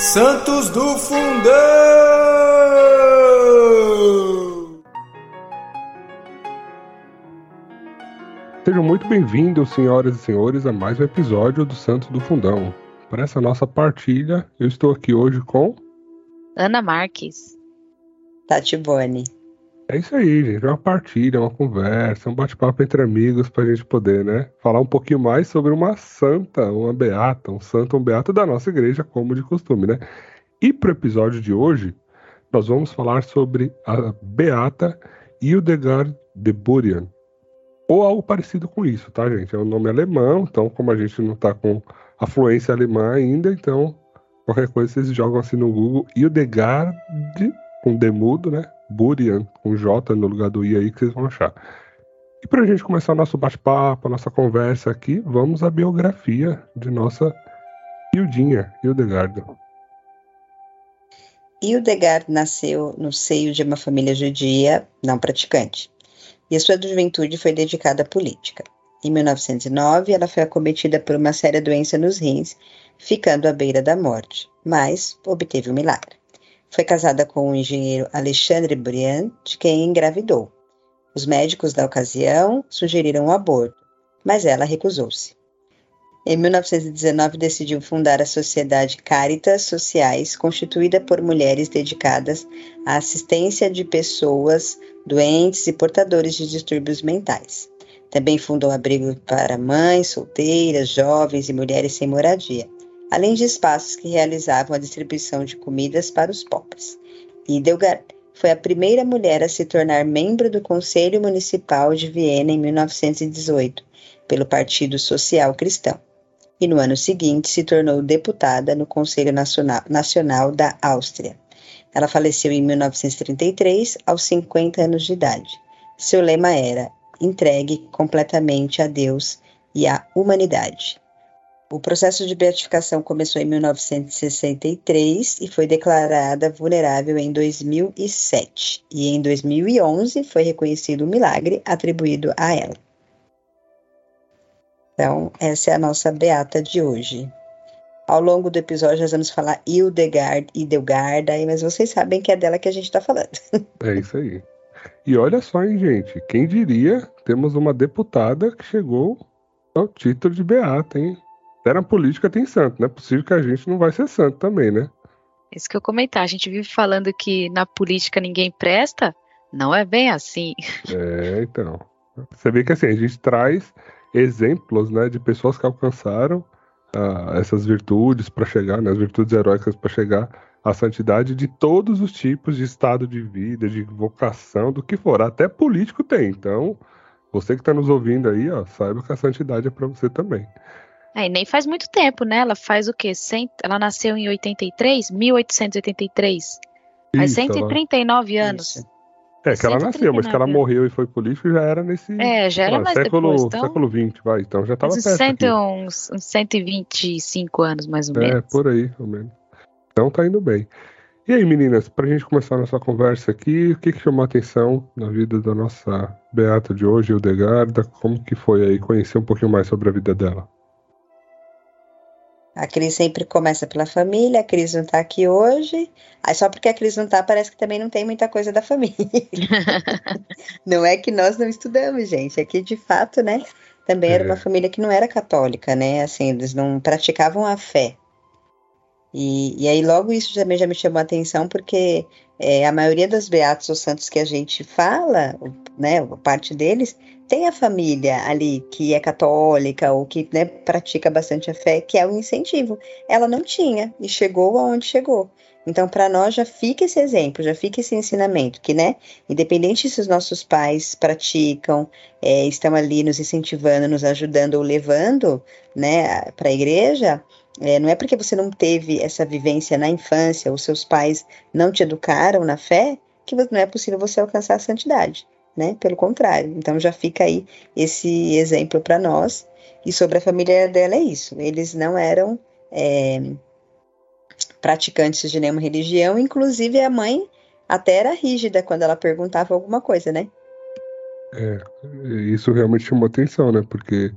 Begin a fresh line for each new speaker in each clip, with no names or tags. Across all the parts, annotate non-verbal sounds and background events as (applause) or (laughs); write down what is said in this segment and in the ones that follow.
Santos do Fundão!
Sejam muito bem-vindos, senhoras e senhores, a mais um episódio do Santos do Fundão. Para essa nossa partilha, eu estou aqui hoje com
Ana Marques.
Tati Boni.
É isso aí, gente. É uma partilha, uma conversa, um bate-papo entre amigos para a gente poder, né, falar um pouquinho mais sobre uma santa, uma beata, um santo, um beato da nossa igreja, como de costume, né? E para o episódio de hoje, nós vamos falar sobre a beata Hildegard de Burian, ou algo parecido com isso, tá, gente? É um nome alemão, então como a gente não está com a fluência alemã ainda, então qualquer coisa vocês jogam assim no Google Hildegard com demudo, né? Burian, com J no lugar do I aí, que vocês vão achar. E para a gente começar o nosso bate-papo, a nossa conversa aqui, vamos à biografia de nossa Hildinha, Hildegard.
Hildegard nasceu no seio de uma família judia não praticante, e a sua juventude foi dedicada à política. Em 1909, ela foi acometida por uma séria doença nos rins, ficando à beira da morte, mas obteve um milagre. Foi casada com o engenheiro Alexandre Briand, de quem engravidou. Os médicos da ocasião sugeriram um aborto, mas ela recusou-se. Em 1919, decidiu fundar a Sociedade Caritas Sociais, constituída por mulheres dedicadas à assistência de pessoas doentes e portadores de distúrbios mentais. Também fundou abrigo para mães, solteiras, jovens e mulheres sem moradia além de espaços que realizavam a distribuição de comidas para os pobres. Hildegard foi a primeira mulher a se tornar membro do Conselho Municipal de Viena em 1918, pelo Partido Social Cristão, e no ano seguinte se tornou deputada no Conselho Nacional, Nacional da Áustria. Ela faleceu em 1933, aos 50 anos de idade. Seu lema era: entregue completamente a Deus e à humanidade. O processo de beatificação começou em 1963 e foi declarada vulnerável em 2007. E em 2011 foi reconhecido o milagre atribuído a ela. Então, essa é a nossa beata de hoje. Ao longo do episódio, nós vamos falar Hildegard, Hildegard, mas vocês sabem que é dela que a gente está falando. (laughs)
É isso aí. E olha só, hein, gente? Quem diria, temos uma deputada que chegou ao título de beata, hein? Até na política tem santo, não é possível que a gente não vai ser santo também, né?
Isso que eu comentar, a gente vive falando que na política ninguém presta, não é bem assim.
É, então. Você vê que assim, a gente traz exemplos, né, de pessoas que alcançaram uh, essas virtudes para chegar, né, as virtudes heróicas para chegar à santidade de todos os tipos de estado de vida, de vocação, do que for. Até político tem. Então, você que está nos ouvindo aí, ó, saiba que a santidade é para você também.
É, e nem faz muito tempo, né? Ela faz o quê? Cent... Ela nasceu em 83, 1883. Faz 139 ela... anos. Isso.
É, que ela nasceu, mas que ela morreu e foi política já era nesse.
É, já era mais
século,
depois. Então...
Século XX, vai. Então já estava perto.
Cento, uns, uns 125 anos, mais ou menos.
É, por aí, pelo menos. Então tá indo bem. E aí, meninas, pra gente começar a nossa conversa aqui, o que, que chamou a atenção na vida da nossa Beata de hoje, Hildegarda? Como que foi aí conhecer um pouquinho mais sobre a vida dela?
A Cris sempre começa pela família, a Cris não tá aqui hoje. Aí só porque a Cris não tá, parece que também não tem muita coisa da família. (laughs) não é que nós não estudamos, gente. É que de fato, né? Também era uma é. família que não era católica, né? Assim, eles não praticavam a fé. E, e aí logo isso também já me chamou a atenção, porque é, a maioria das beatos ou santos que a gente fala, né, parte deles, tem a família ali que é católica ou que né, pratica bastante a fé, que é o incentivo. Ela não tinha e chegou aonde chegou. Então, para nós já fica esse exemplo, já fica esse ensinamento, que, né, independente se os nossos pais praticam, é, estão ali nos incentivando, nos ajudando ou levando, né, para a igreja, é, não é porque você não teve essa vivência na infância, os seus pais não te educaram na fé, que não é possível você alcançar a santidade, né? Pelo contrário. Então já fica aí esse exemplo para nós. E sobre a família dela é isso. Eles não eram é, praticantes de nenhuma religião, inclusive a mãe até era rígida quando ela perguntava alguma coisa, né?
É, isso realmente chamou atenção, né? Porque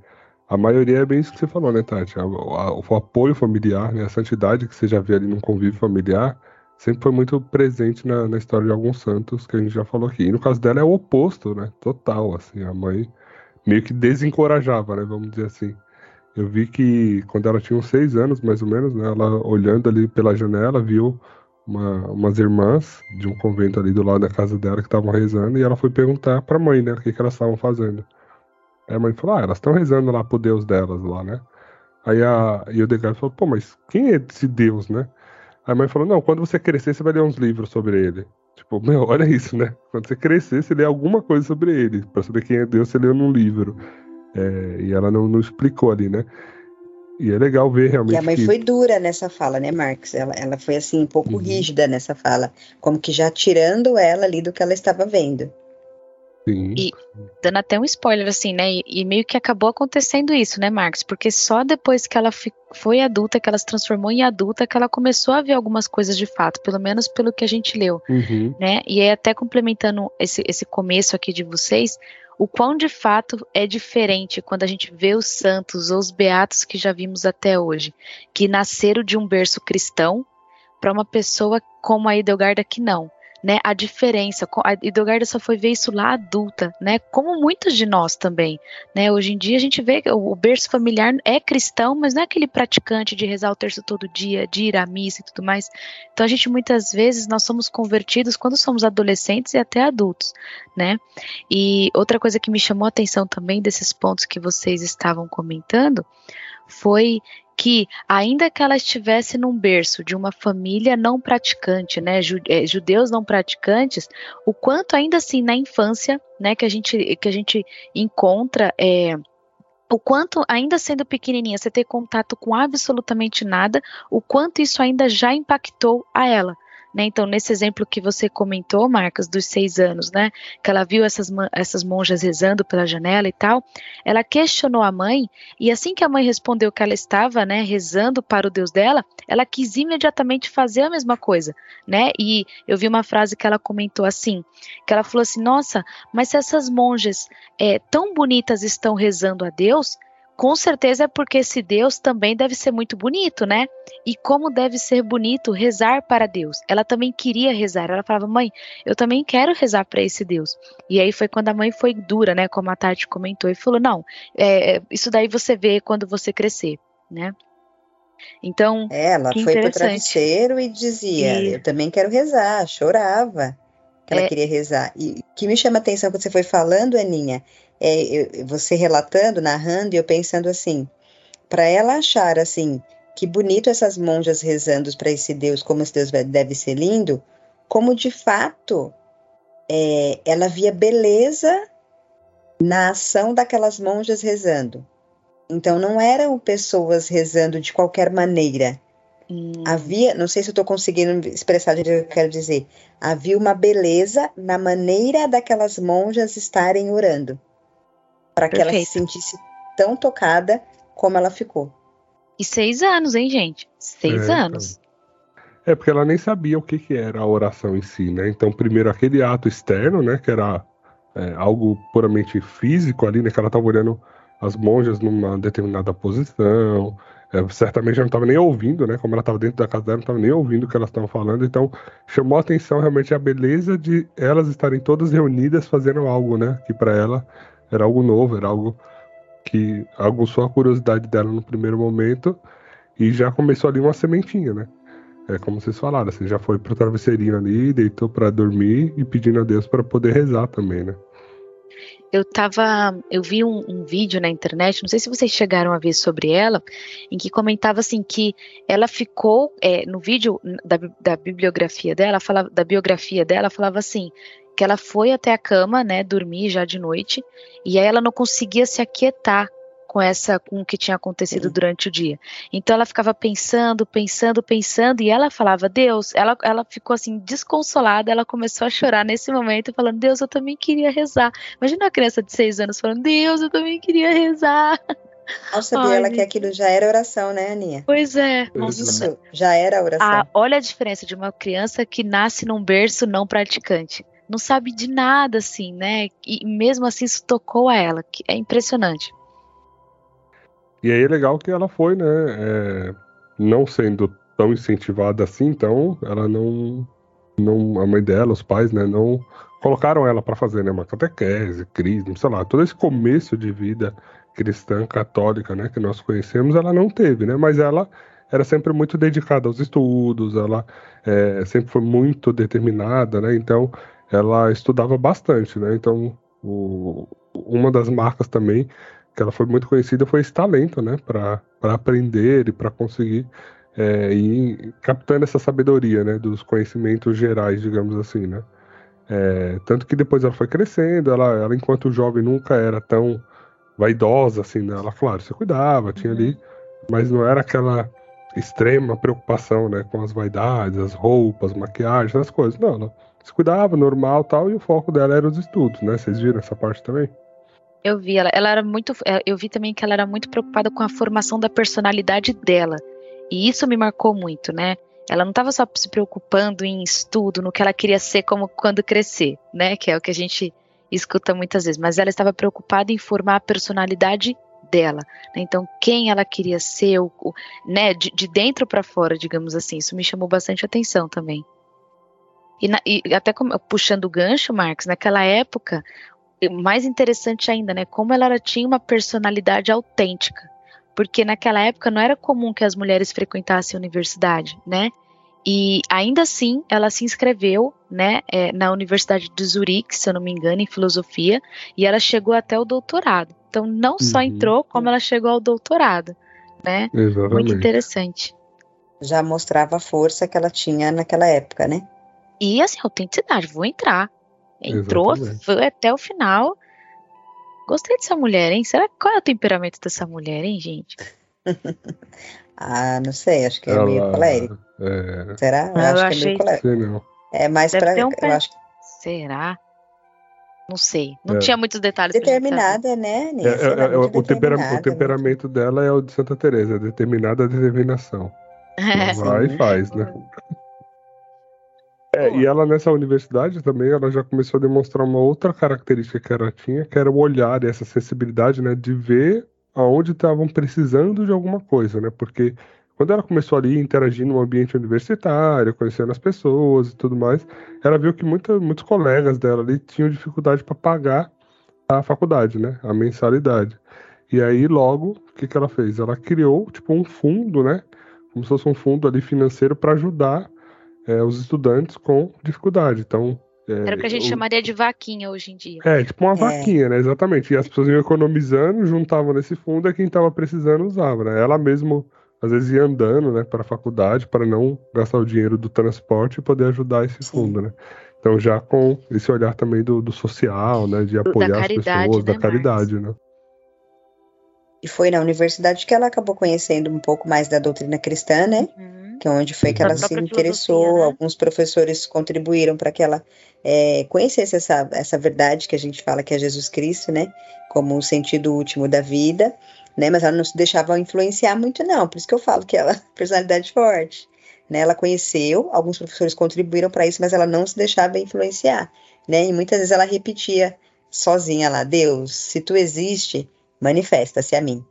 a maioria é bem isso que você falou, né, Tati? O apoio familiar, né, a santidade que você já vê ali num convívio familiar, sempre foi muito presente na, na, história de alguns santos que a gente já falou aqui. E no caso dela é o oposto, né? Total, assim, a mãe meio que desencorajava, né? Vamos dizer assim. Eu vi que quando ela tinha uns seis anos, mais ou menos, né? Ela olhando ali pela janela, viu uma, umas irmãs de um convento ali do lado da casa dela que estavam rezando e ela foi perguntar para a mãe, né? O que, que elas estavam fazendo. Aí a mãe falou, ah, elas estão rezando lá pro Deus delas lá, né? Aí a Hildegard falou, pô, mas quem é esse Deus, né? Aí a mãe falou, não, quando você crescer, você vai ler uns livros sobre ele. Tipo, meu, (laughs) olha isso, né? Quando você crescer, você lê alguma coisa sobre ele. Pra saber quem é Deus, você lê num livro. É, e ela não, não explicou ali, né? E é legal ver realmente.
E a mãe
que...
foi dura nessa fala, né, Marcos? Ela, ela foi assim, um pouco uhum. rígida nessa fala, como que já tirando ela ali do que ela estava vendo.
Sim.
E dando até um spoiler, assim, né? E, e, meio que acabou acontecendo isso, né, Marcos? Porque só depois que ela foi adulta, que ela se transformou em adulta, que ela começou a ver algumas coisas de fato, pelo menos pelo que a gente leu,
uhum.
né? E aí, até complementando esse, esse começo aqui de vocês, o quão de fato é diferente quando a gente vê os santos ou os beatos que já vimos até hoje, que nasceram de um berço cristão, para uma pessoa como a Idelgarda que não né, a diferença. A Idogarda só foi ver isso lá adulta, né, como muitos de nós também, né, hoje em dia a gente vê que o berço familiar é cristão, mas não é aquele praticante de rezar o terço todo dia, de ir à missa e tudo mais. Então a gente muitas vezes nós somos convertidos quando somos adolescentes e até adultos, né, e outra coisa que me chamou a atenção também desses pontos que vocês estavam comentando foi que, ainda que ela estivesse num berço de uma família não praticante, né, é, judeus não praticantes, o quanto ainda assim na infância, né, que a gente, que a gente encontra é, o quanto, ainda sendo pequenininha, você ter contato com absolutamente nada, o quanto isso ainda já impactou a ela. Né? Então, nesse exemplo que você comentou, Marcos, dos seis anos, né, que ela viu essas, essas monjas rezando pela janela e tal, ela questionou a mãe, e assim que a mãe respondeu que ela estava né, rezando para o Deus dela, ela quis imediatamente fazer a mesma coisa. Né? E eu vi uma frase que ela comentou assim, que ela falou assim, nossa, mas se essas monjas é, tão bonitas estão rezando a Deus, com certeza é porque esse Deus também deve ser muito bonito, né? E como deve ser bonito rezar para Deus. Ela também queria rezar. Ela falava, mãe, eu também quero rezar para esse Deus. E aí foi quando a mãe foi dura, né? Como a Tati comentou, e falou: não, é, isso daí você vê quando você crescer, né? Então.
Ela foi pro travesseiro e dizia: e... eu também quero rezar, chorava que ela é... queria rezar. E o que me chama a atenção quando você foi falando, Aninha, é, você relatando, narrando, e eu pensando assim, para ela achar assim, que bonito essas monjas rezando para esse Deus, como esse Deus deve ser lindo, como de fato é, ela via beleza na ação daquelas monjas rezando. Então não eram pessoas rezando de qualquer maneira. Hum. Havia, não sei se eu estou conseguindo expressar o que eu quero dizer. Havia uma beleza na maneira daquelas monjas estarem orando para que ela se sentisse tão tocada como ela ficou.
E seis anos, hein, gente? Seis é, anos.
É, porque ela nem sabia o que, que era a oração em si, né? Então, primeiro aquele ato externo, né? Que era é, algo puramente físico ali, né? Que ela estava olhando as monjas numa determinada posição. É, certamente ela não estava nem ouvindo, né? Como ela estava dentro da casa dela, não estava nem ouvindo o que elas estavam falando. Então, chamou a atenção realmente a beleza de elas estarem todas reunidas fazendo algo, né? Que para ela era algo novo, era algo que aguçou a curiosidade dela no primeiro momento e já começou ali uma sementinha, né? É como vocês falaram, você já foi pro travesseirinho ali, deitou para dormir e pedindo a Deus para poder rezar também, né?
Eu tava, eu vi um, um, vídeo na internet, não sei se vocês chegaram a ver sobre ela, em que comentava assim que ela ficou é, no vídeo da, da bibliografia dela, falava, da biografia dela, falava assim que ela foi até a cama, né, dormir já de noite, e aí ela não conseguia se aquietar com essa com o que tinha acontecido Sim. durante o dia. Então ela ficava pensando, pensando, pensando e ela falava: "Deus", ela ela ficou assim desconsolada, ela começou a chorar nesse momento falando: "Deus, eu também queria rezar". Imagina uma criança de seis anos falando: "Deus, eu também queria rezar".
Não sabia ela que aquilo já era oração, né, Aninha?
Pois é.
Isso já era oração.
Ah, olha a diferença de uma criança que nasce num berço não praticante não sabe de nada, assim, né? E mesmo assim isso tocou a ela, que é impressionante.
E aí é legal que ela foi, né, é, não sendo tão incentivada assim, então ela não, não, a mãe dela, os pais, né, não colocaram ela para fazer, né, uma catequese, crisma, sei lá, todo esse começo de vida cristã católica, né, que nós conhecemos, ela não teve, né, mas ela era sempre muito dedicada aos estudos, ela é, sempre foi muito determinada, né, então ela estudava bastante, né, então o, uma das marcas também que ela foi muito conhecida foi esse talento, né, para aprender e para conseguir é, ir captando essa sabedoria, né, dos conhecimentos gerais, digamos assim, né. É, tanto que depois ela foi crescendo, ela, ela enquanto jovem nunca era tão vaidosa assim, né? Ela, claro, se cuidava, tinha ali, mas não era aquela extrema preocupação, né, com as vaidades, as roupas, maquiagem, as coisas. Não, ela se cuidava, normal, tal, e o foco dela era os estudos, né? Vocês viram essa parte também?
Eu vi, ela, ela era muito, é, eu vi também que ela era muito preocupada com a formação da personalidade dela. E isso me marcou muito, né? Ela não estava só se preocupando em estudo, no que ela queria ser como quando crescer, né? Que é o que a gente escuta muitas vezes, mas ela estava preocupada em formar a personalidade dela. Né? Então, quem ela queria ser, o, né, de, de dentro para fora, digamos assim. Isso me chamou bastante atenção também. E, na, e até como, puxando o gancho, Marcos, naquela época, mais interessante ainda, né? Como ela tinha uma personalidade autêntica. Porque naquela época não era comum que as mulheres frequentassem a universidade, né? E ainda assim, ela se inscreveu né, é, na Universidade de Zurique, se eu não me engano, em filosofia, e ela chegou até o doutorado. Então, não só uhum. entrou, como ela chegou ao doutorado, né?
Exatamente.
Muito interessante.
Já mostrava a força que ela tinha naquela época, né?
E assim, autenticidade, vou entrar. Entrou, Exatamente. foi até o final. Gostei dessa mulher, hein? Será qual é o temperamento dessa mulher, hein, gente? (laughs)
ah, não sei, acho que é ela, meio colérico. É... Será? Eu,
eu
acho
achei...
que é meio colérico. É mais para um eu acho
Será? Não sei. Não é. tinha muitos detalhes.
Determinada, né?
É, é, é, o, temperamento, o temperamento dela é o de Santa Teresa, determinada determinação. É. (laughs) Vai e faz, né? É, e ela nessa universidade também, ela já começou a demonstrar uma outra característica que ela tinha, que era o olhar e essa sensibilidade, né, de ver aonde estavam precisando de alguma coisa, né? Porque quando ela começou ali a interagir no ambiente universitário, conhecendo as pessoas e tudo mais, ela viu que muita, muitos colegas dela ali tinham dificuldade para pagar a faculdade, né? A mensalidade. E aí, logo, o que, que ela fez? Ela criou, tipo, um fundo, né? Como se fosse um fundo ali financeiro para ajudar é, os estudantes com dificuldade. Então,
é, Era o que a gente o... chamaria de vaquinha hoje em dia.
É, tipo uma é. vaquinha, né? Exatamente. E as pessoas iam economizando, juntavam nesse fundo, e quem estava precisando usava, né? Ela mesmo às vezes ia andando, né, para a faculdade para não gastar o dinheiro do transporte e poder ajudar esse fundo, Sim. né? Então já com esse olhar também do, do social, né, de apoiar as pessoas, né, da caridade, né?
E foi na universidade que ela acabou conhecendo um pouco mais da doutrina cristã, né? Uhum. Que é onde foi que ela se interessou. Né? Alguns professores contribuíram para que ela é, conhecesse essa, essa verdade que a gente fala que é Jesus Cristo, né? Como o sentido último da vida né? Mas ela não se deixava influenciar muito, não. Por isso que eu falo que ela (laughs) personalidade forte. Né? Ela conheceu, alguns professores contribuíram para isso, mas ela não se deixava influenciar, né? E muitas vezes ela repetia sozinha lá: Deus, se tu existe, manifesta-se a mim.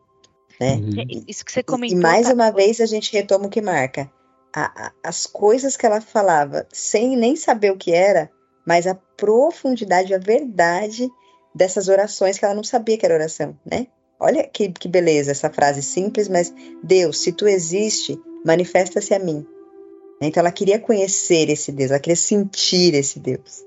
Né?
Uhum. É, isso que você comentou.
E mais tá... uma vez a gente retoma o que marca. A, a, as coisas que ela falava, sem nem saber o que era, mas a profundidade, a verdade dessas orações que ela não sabia que era oração, né? Olha que, que beleza essa frase simples, mas Deus, se tu existe, manifesta-se a mim. Então ela queria conhecer esse Deus, ela queria sentir esse Deus.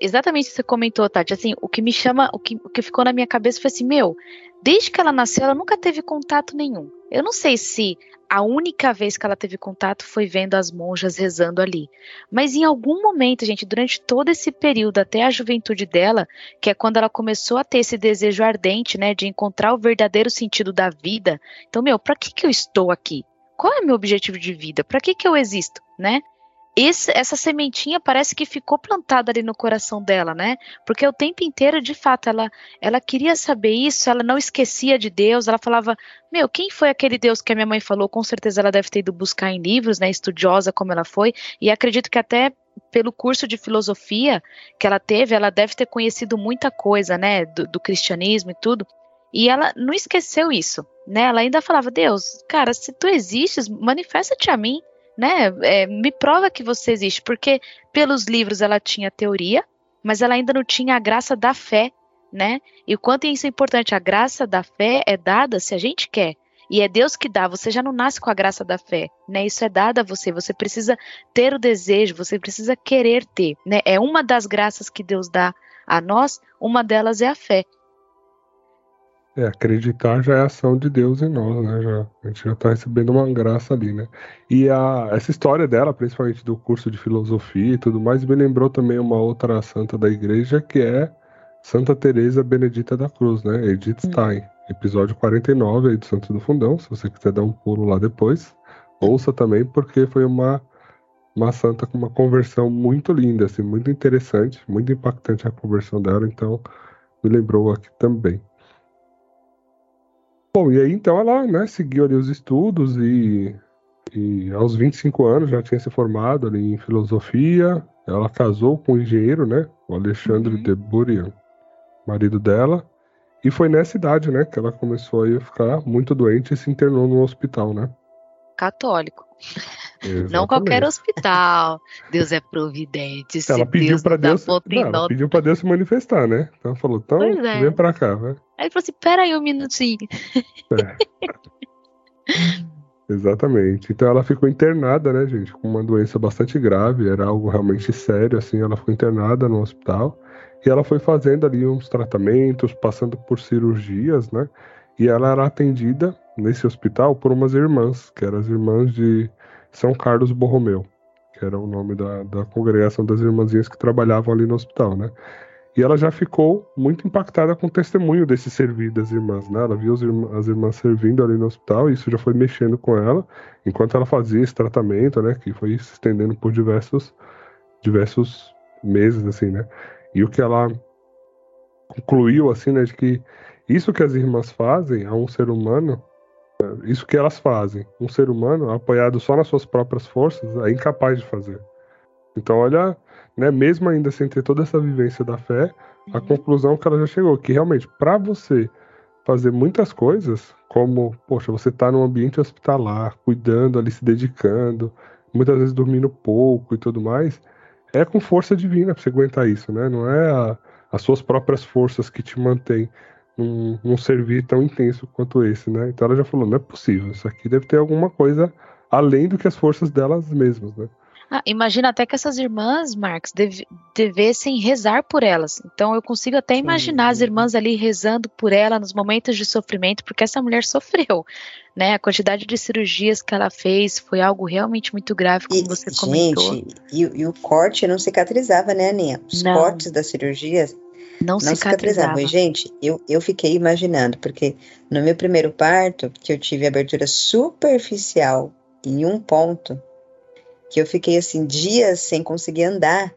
Exatamente o que você comentou, Tati. Assim, o que me chama, o que, o que ficou na minha cabeça foi assim: meu, desde que ela nasceu, ela nunca teve contato nenhum. Eu não sei se a única vez que ela teve contato foi vendo as monjas rezando ali. Mas em algum momento, gente, durante todo esse período, até a juventude dela, que é quando ela começou a ter esse desejo ardente, né, de encontrar o verdadeiro sentido da vida. Então, meu, para que que eu estou aqui? Qual é o meu objetivo de vida? Para que que eu existo, né? Esse, essa sementinha parece que ficou plantada ali no coração dela, né? Porque o tempo inteiro, de fato, ela, ela queria saber isso, ela não esquecia de Deus, ela falava, meu, quem foi aquele Deus que a minha mãe falou? Com certeza ela deve ter ido buscar em livros, né? Estudiosa como ela foi, e acredito que até pelo curso de filosofia que ela teve, ela deve ter conhecido muita coisa, né? Do, do cristianismo e tudo. E ela não esqueceu isso, né? Ela ainda falava: Deus, cara, se tu existes, manifesta-te a mim, né? É, me prova que você existe, porque pelos livros ela tinha teoria, mas ela ainda não tinha a graça da fé, né? E o quanto isso é importante, a graça da fé é dada se a gente quer. E é Deus que dá, você já não nasce com a graça da fé, né? Isso é dado a você, você precisa ter o desejo, você precisa querer ter, né? É uma das graças que Deus dá a nós, uma delas é a fé.
É, acreditar já é ação de Deus em nós, né? Já, a gente já está recebendo uma graça ali, né? E a, essa história dela, principalmente do curso de filosofia e tudo mais, me lembrou também uma outra santa da igreja, que é Santa Teresa Benedita da Cruz, né? Edith hum. Stein. Episódio 49 aí do Santo do Fundão, se você quiser dar um pulo lá depois. Ouça também, porque foi uma, uma santa com uma conversão muito linda, assim, muito interessante, muito impactante a conversão dela, então me lembrou aqui também. Bom, e aí então ela né, seguiu ali os estudos e, e aos 25 anos já tinha se formado ali em filosofia. Ela casou com o um engenheiro, né? O Alexandre uhum. de Burian, marido dela. E foi nessa idade, né, que ela começou a ficar muito doente e se internou no hospital, né?
Católico. Exatamente. Não qualquer hospital. Deus é providente.
ela pediu para Deus, não, ela pediu para Deus se manifestar, né? Então ela falou, então é. vem para cá, vai.
Aí ele falou assim, pera aí um minutinho. É.
Exatamente. Então ela ficou internada, né, gente, com uma doença bastante grave, era algo realmente sério, assim, ela ficou internada no hospital e ela foi fazendo ali uns tratamentos, passando por cirurgias, né? E ela era atendida nesse hospital por umas irmãs, que eram as irmãs de São Carlos Borromeu, que era o nome da, da congregação das irmãzinhas que trabalhavam ali no hospital, né? E ela já ficou muito impactada com o testemunho desse servir das irmãs, né? Ela viu as irmãs, as irmãs servindo ali no hospital e isso já foi mexendo com ela, enquanto ela fazia esse tratamento, né? Que foi se estendendo por diversos, diversos meses, assim, né? E o que ela concluiu, assim, né? De que isso que as irmãs fazem a um ser humano isso que elas fazem. Um ser humano, apoiado só nas suas próprias forças, é incapaz de fazer. Então, olha, né, mesmo ainda sem ter toda essa vivência da fé, a uhum. conclusão que ela já chegou, que realmente, para você fazer muitas coisas, como, poxa, você tá num ambiente hospitalar, cuidando ali, se dedicando, muitas vezes dormindo pouco e tudo mais, é com força divina pra você aguentar isso, né? Não é a, as suas próprias forças que te mantêm num, num servir tão intenso quanto esse, né? Então ela já falou, não é possível, isso aqui deve ter alguma coisa além do que as forças delas mesmas, né?
Ah, imagina até que essas irmãs, Marx, deve, devessem rezar por elas. Então eu consigo até imaginar as irmãs ali rezando por ela nos momentos de sofrimento, porque essa mulher (laughs) sofreu, né? A quantidade de cirurgias que ela fez foi algo realmente muito grave, como e, você comentou.
Gente, e, e, o corte não cicatrizava, né, Aninha? Os não. cortes das cirurgias
não, não cicatrizava.
cicatrizava. Gente, eu, eu fiquei imaginando, porque no meu primeiro parto, que eu tive abertura superficial em um ponto, que eu fiquei assim dias sem conseguir andar.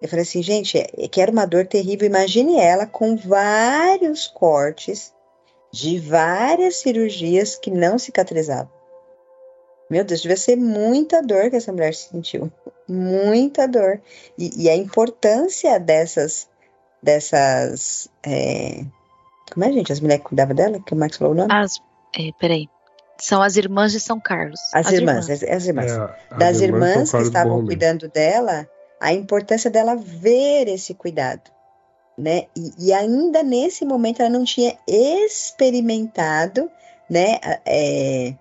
Eu falei assim, gente, é, é que era uma dor terrível. Imagine ela com vários cortes de várias cirurgias que não cicatrizavam. Meu Deus, devia ser muita dor que essa mulher sentiu. (laughs) Muita dor. E, e a importância dessas dessas. É... Como é, gente? As mulheres que cuidavam dela? Que o Max falou o nome?
As, é, peraí. São as irmãs de São Carlos.
As, as irmãs, irmãs, As, as irmãs. É, das as irmãs, irmãs que estavam cuidando dela, a importância dela ver esse cuidado. Né? E, e, ainda nesse momento ela não tinha experimentado né, é,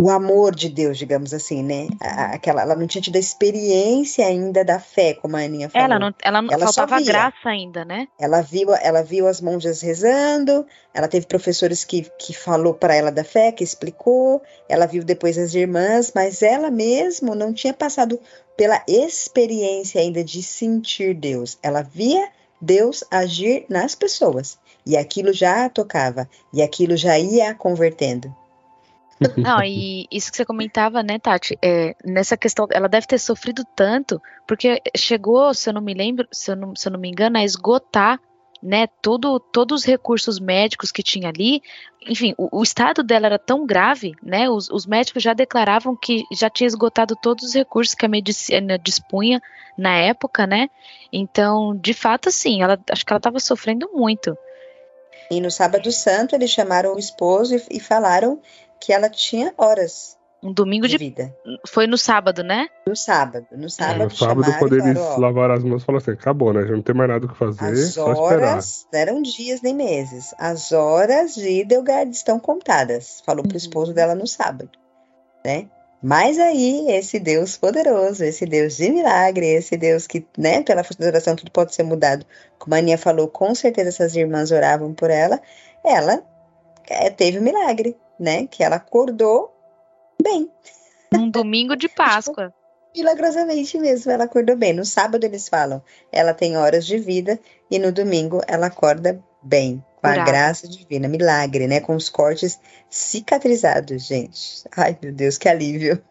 o amor de Deus, digamos assim, né? Aquela, ela não tinha tido a experiência ainda da fé, como a Aninha falou.
Ela não, ela não ela faltava graça ainda, né?
Ela viu, ela viu as monjas rezando, ela teve professores que, que falou para ela da fé, que explicou, ela viu depois as irmãs, mas ela mesmo não tinha passado pela experiência ainda de sentir Deus. Ela via Deus agir nas pessoas, e aquilo já a tocava, e aquilo já ia a convertendo.
Não, (laughs) e isso que você comentava, né, Tati, é, nessa questão, ela deve ter sofrido tanto, porque chegou, se eu não me lembro, se eu não, se eu não me engano, a esgotar né, todo, todos os recursos médicos que tinha ali, enfim, o, o estado dela era tão grave, né, os, os, médicos já declaravam que já tinha esgotado todos os recursos que a medicina dispunha na época, né, então, de fato, sim, ela, acho que ela estava sofrendo muito.
E no sábado santo eles chamaram o esposo e, e falaram que ela tinha horas
um domingo de, de, vida. Foi no sábado, né?
No sábado. No sábado, é,
no sábado quando eles lavaram as mãos, falaram assim: acabou, né? Já não tem mais nada o que fazer. As
horas, não eram dias nem meses. As horas de Idelgard estão contadas. Falou pro uhum. esposo dela no sábado, né? Mas aí, esse Deus poderoso, esse Deus de milagre, esse Deus que, né, pela força da oração tudo pode ser mudado, como a Aninha falou, com certeza essas irmãs oravam por ela, ela é, teve um milagre, né? Que ela acordou bem.
Um domingo de Páscoa.
Milagrosamente mesmo, ela acordou bem. No sábado eles falam, ela tem horas de vida, e no domingo ela acorda bem, com a graça divina, milagre, né? Com os cortes cicatrizados, gente. Ai, meu Deus, que alívio.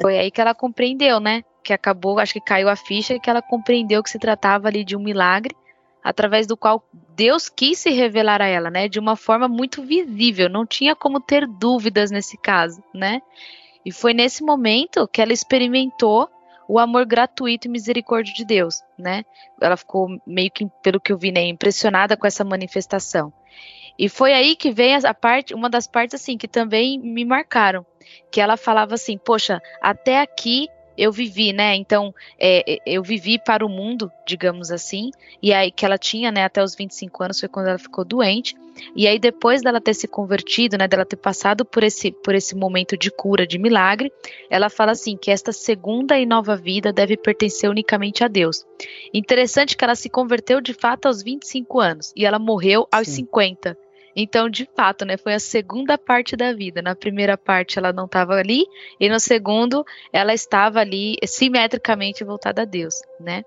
Foi aí que ela compreendeu, né? Que acabou, acho que caiu a ficha que ela compreendeu que se tratava ali de um milagre através do qual Deus quis se revelar a ela, né? De uma forma muito visível, não tinha como ter dúvidas nesse caso, né? E foi nesse momento que ela experimentou o amor gratuito e misericórdia de Deus, né? Ela ficou meio que, pelo que eu vi, né, impressionada com essa manifestação. E foi aí que vem a parte, uma das partes assim que também me marcaram, que ela falava assim: "Poxa, até aqui eu vivi, né? Então, é, é, eu vivi para o mundo, digamos assim, e aí que ela tinha, né, até os 25 anos foi quando ela ficou doente. E aí depois dela ter se convertido, né, dela ter passado por esse por esse momento de cura, de milagre, ela fala assim que esta segunda e nova vida deve pertencer unicamente a Deus. Interessante que ela se converteu de fato aos 25 anos e ela morreu aos Sim. 50. Então, de fato, né, foi a segunda parte da vida. Na primeira parte ela não estava ali e no segundo ela estava ali simetricamente voltada a Deus, né?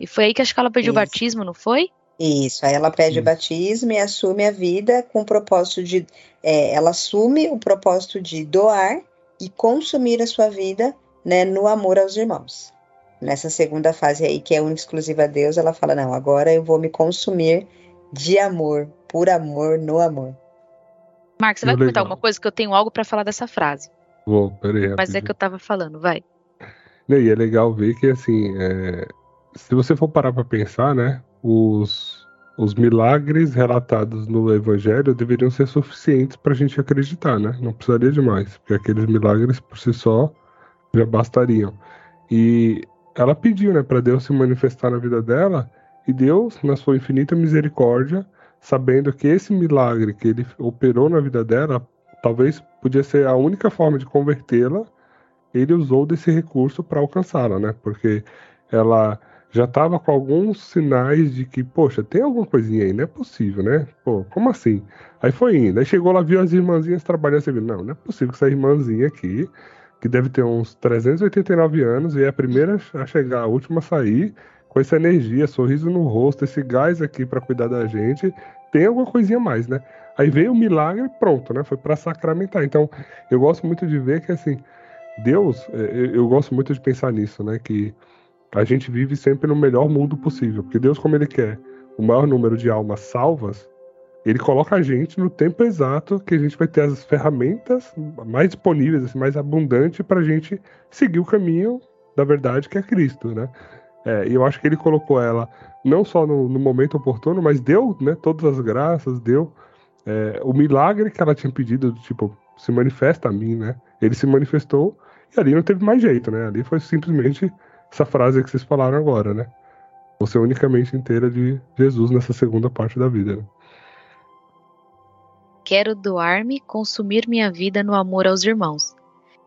E foi aí que acho que ela pediu Isso. o batismo, não foi?
Isso, aí ela pede Isso. o batismo e assume a vida com o propósito de. É, ela assume o propósito de doar e consumir a sua vida né, no amor aos irmãos. Nessa segunda fase aí, que é única exclusiva a Deus, ela fala: não, agora eu vou me consumir de amor por amor no amor.
Marcos, você vai comentar alguma coisa que eu tenho algo para falar dessa frase?
Vou, peraí.
Mas é que eu tava falando, vai.
E é legal ver que, assim, é... se você for parar para pensar, né, os, os milagres relatados no Evangelho deveriam ser suficientes para a gente acreditar, né? Não precisaria de mais, porque aqueles milagres por si só já bastariam. E ela pediu, né, para Deus se manifestar na vida dela, e Deus, na sua infinita misericórdia, sabendo que esse milagre que ele operou na vida dela, talvez podia ser a única forma de convertê-la, ele usou desse recurso para alcançá-la, né? Porque ela já estava com alguns sinais de que, poxa, tem alguma coisinha aí, não é possível, né? Pô, como assim? Aí foi indo, aí chegou lá, viu as irmãzinhas trabalhando, você viu, não, não é possível que essa irmãzinha aqui, que deve ter uns 389 anos, e é a primeira a chegar, a última a sair, com essa energia, sorriso no rosto, esse gás aqui para cuidar da gente, tem alguma coisinha mais, né? Aí veio o milagre, pronto, né? Foi para sacramentar. Então, eu gosto muito de ver que assim, Deus, é, eu gosto muito de pensar nisso, né? Que a gente vive sempre no melhor mundo possível, porque Deus, como Ele quer o maior número de almas salvas, Ele coloca a gente no tempo exato que a gente vai ter as ferramentas mais disponíveis, assim, mais abundantes para a gente seguir o caminho da verdade que é Cristo, né? É, e eu acho que ele colocou ela não só no, no momento oportuno, mas deu né, todas as graças, deu é, o milagre que ela tinha pedido, tipo, se manifesta a mim, né? Ele se manifestou e ali não teve mais jeito, né? Ali foi simplesmente essa frase que vocês falaram agora, né? Você é unicamente inteira de Jesus nessa segunda parte da vida. Né?
Quero doar-me, consumir minha vida no amor aos irmãos.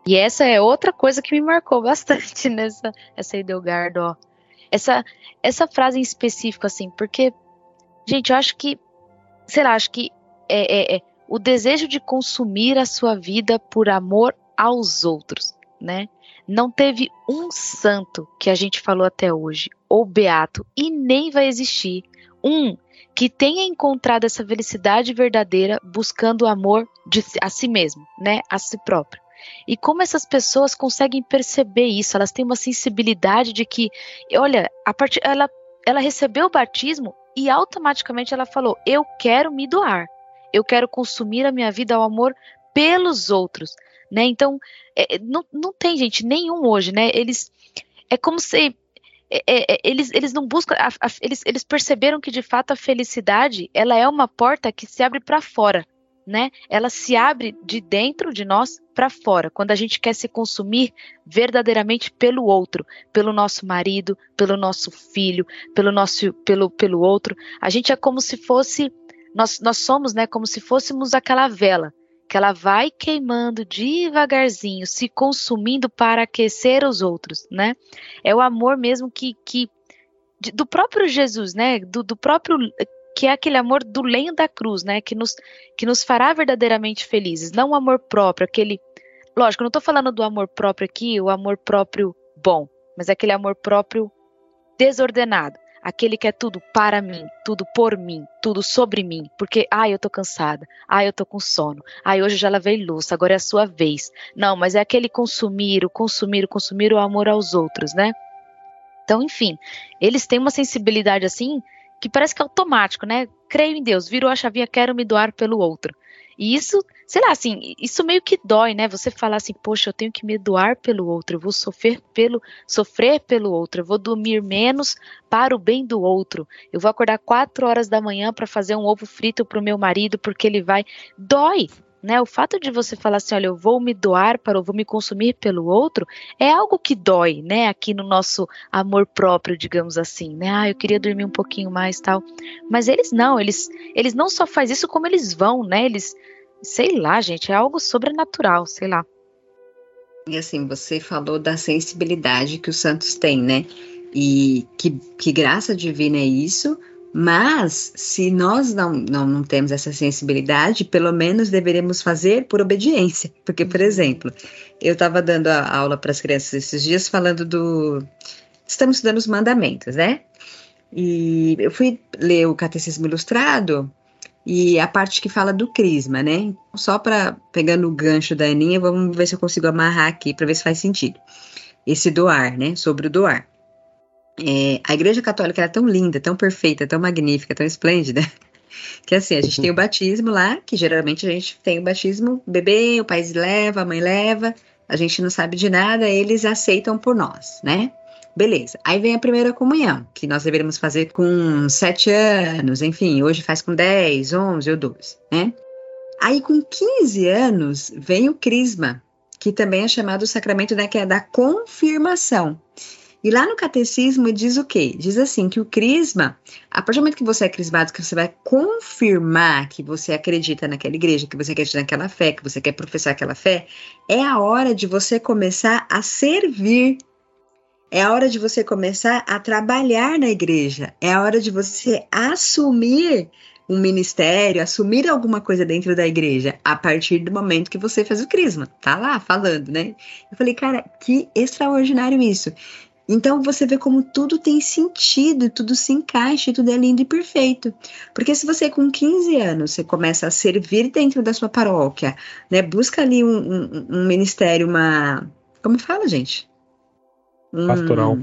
E essa é outra coisa que me marcou (laughs) bastante nessa essa Idelgardo, ó essa, essa frase em específico, assim, porque, gente, eu acho que, sei lá, acho que é, é, é o desejo de consumir a sua vida por amor aos outros, né? Não teve um santo que a gente falou até hoje, ou beato, e nem vai existir um que tenha encontrado essa felicidade verdadeira buscando o amor de, a si mesmo, né, a si próprio. E como essas pessoas conseguem perceber isso? Elas têm uma sensibilidade de que, olha, a part... ela, ela recebeu o batismo e automaticamente ela falou: Eu quero me doar, eu quero consumir a minha vida ao amor pelos outros. Né? Então, é, não, não tem gente nenhum hoje, né? Eles. É como se é, é, é, eles, eles não buscam, a, a, eles, eles perceberam que de fato a felicidade ela é uma porta que se abre para fora, né? Ela se abre de dentro de nós para fora, quando a gente quer se consumir verdadeiramente pelo outro, pelo nosso marido, pelo nosso filho, pelo nosso, pelo, pelo outro. A gente é como se fosse, nós, nós somos, né? Como se fôssemos aquela vela que ela vai queimando devagarzinho, se consumindo para aquecer os outros, né? É o amor mesmo que, que do próprio Jesus, né? Do, do próprio que é aquele amor do lenho da cruz, né? Que nos, que nos fará verdadeiramente felizes, não o amor próprio, aquele. Lógico, não estou falando do amor próprio aqui, o amor próprio bom, mas aquele amor próprio desordenado aquele que é tudo para mim, tudo por mim, tudo sobre mim, porque, ai, eu tô cansada, ai, eu tô com sono, ai, hoje já lavei louça, agora é a sua vez. Não, mas é aquele consumir, o consumir, o consumir o amor aos outros, né? Então, enfim, eles têm uma sensibilidade assim que parece que é automático, né? Creio em Deus, virou a chavinha, quero me doar pelo outro. E isso, sei lá, assim, isso meio que dói, né? Você falar assim, poxa, eu tenho que me doar pelo outro, eu vou sofrer pelo, sofrer pelo outro, eu vou dormir menos para o bem do outro. Eu vou acordar quatro horas da manhã para fazer um ovo frito para o meu marido porque ele vai. Dói, né? O fato de você falar assim, olha, eu vou me doar para, eu vou me consumir pelo outro, é algo que dói, né? Aqui no nosso amor próprio, digamos assim, né? Ah, eu queria dormir um pouquinho mais, tal. Mas eles não, eles, eles não só fazem isso como eles vão, né? Eles, sei lá, gente, é algo sobrenatural, sei lá.
E assim, você falou da sensibilidade que os santos têm, né? E que, que graça divina é isso, mas, se nós não, não, não temos essa sensibilidade, pelo menos deveremos fazer por obediência. Porque, por uhum. exemplo, eu estava dando a aula para as crianças esses dias falando do. Estamos estudando os mandamentos, né? E eu fui ler o Catecismo Ilustrado e a parte que fala do crisma, né? Só para pegando o gancho da Aninha, vamos ver se eu consigo amarrar aqui para ver se faz sentido. Esse doar, né? Sobre o doar. É, a Igreja Católica é tão linda, tão perfeita, tão magnífica, tão esplêndida, (laughs) que assim, a gente tem o batismo lá, que geralmente a gente tem o batismo, bebê, o pai leva, a mãe leva, a gente não sabe de nada, eles aceitam por nós, né? Beleza. Aí vem a primeira comunhão, que nós deveríamos fazer com sete anos, enfim, hoje faz com 10, 11 ou 12, né? Aí com 15 anos vem o crisma, que também é chamado o sacramento da, que é da confirmação. E lá no catecismo diz o quê? Diz assim que o crisma, a partir do momento que você é crismado, que você vai confirmar que você acredita naquela igreja, que você acredita naquela fé, que você quer professar aquela fé, é a hora de você começar a servir. É a hora de você começar a trabalhar na igreja. É a hora de você assumir um ministério, assumir alguma coisa dentro da igreja a partir do momento que você fez o crisma. Tá lá falando, né? Eu falei, cara, que extraordinário isso. Então você vê como tudo tem sentido, tudo se encaixa, tudo é lindo e perfeito. Porque se você com 15 anos você começa a servir dentro da sua paróquia, né, busca ali um, um, um ministério, uma como fala, gente?
Um, pastoral.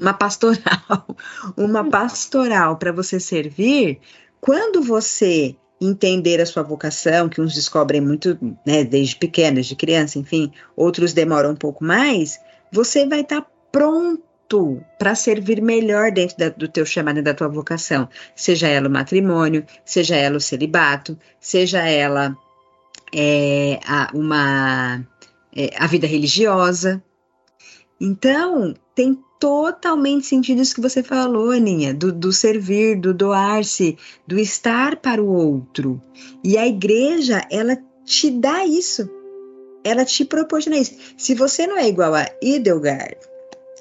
Uma pastoral, (laughs) uma pastoral para você servir. Quando você entender a sua vocação, que uns descobrem muito, né, desde pequenos, de criança, enfim, outros demoram um pouco mais, você vai estar tá pronto para servir melhor dentro da, do teu chamado e da tua vocação, seja ela o matrimônio, seja ela o celibato, seja ela é, a, uma é, a vida religiosa. Então tem totalmente sentido isso que você falou, Aninha, do, do servir, do doar-se, do estar para o outro. E a igreja, ela te dá isso. Ela te proporciona isso. Se você não é igual a Idelgard,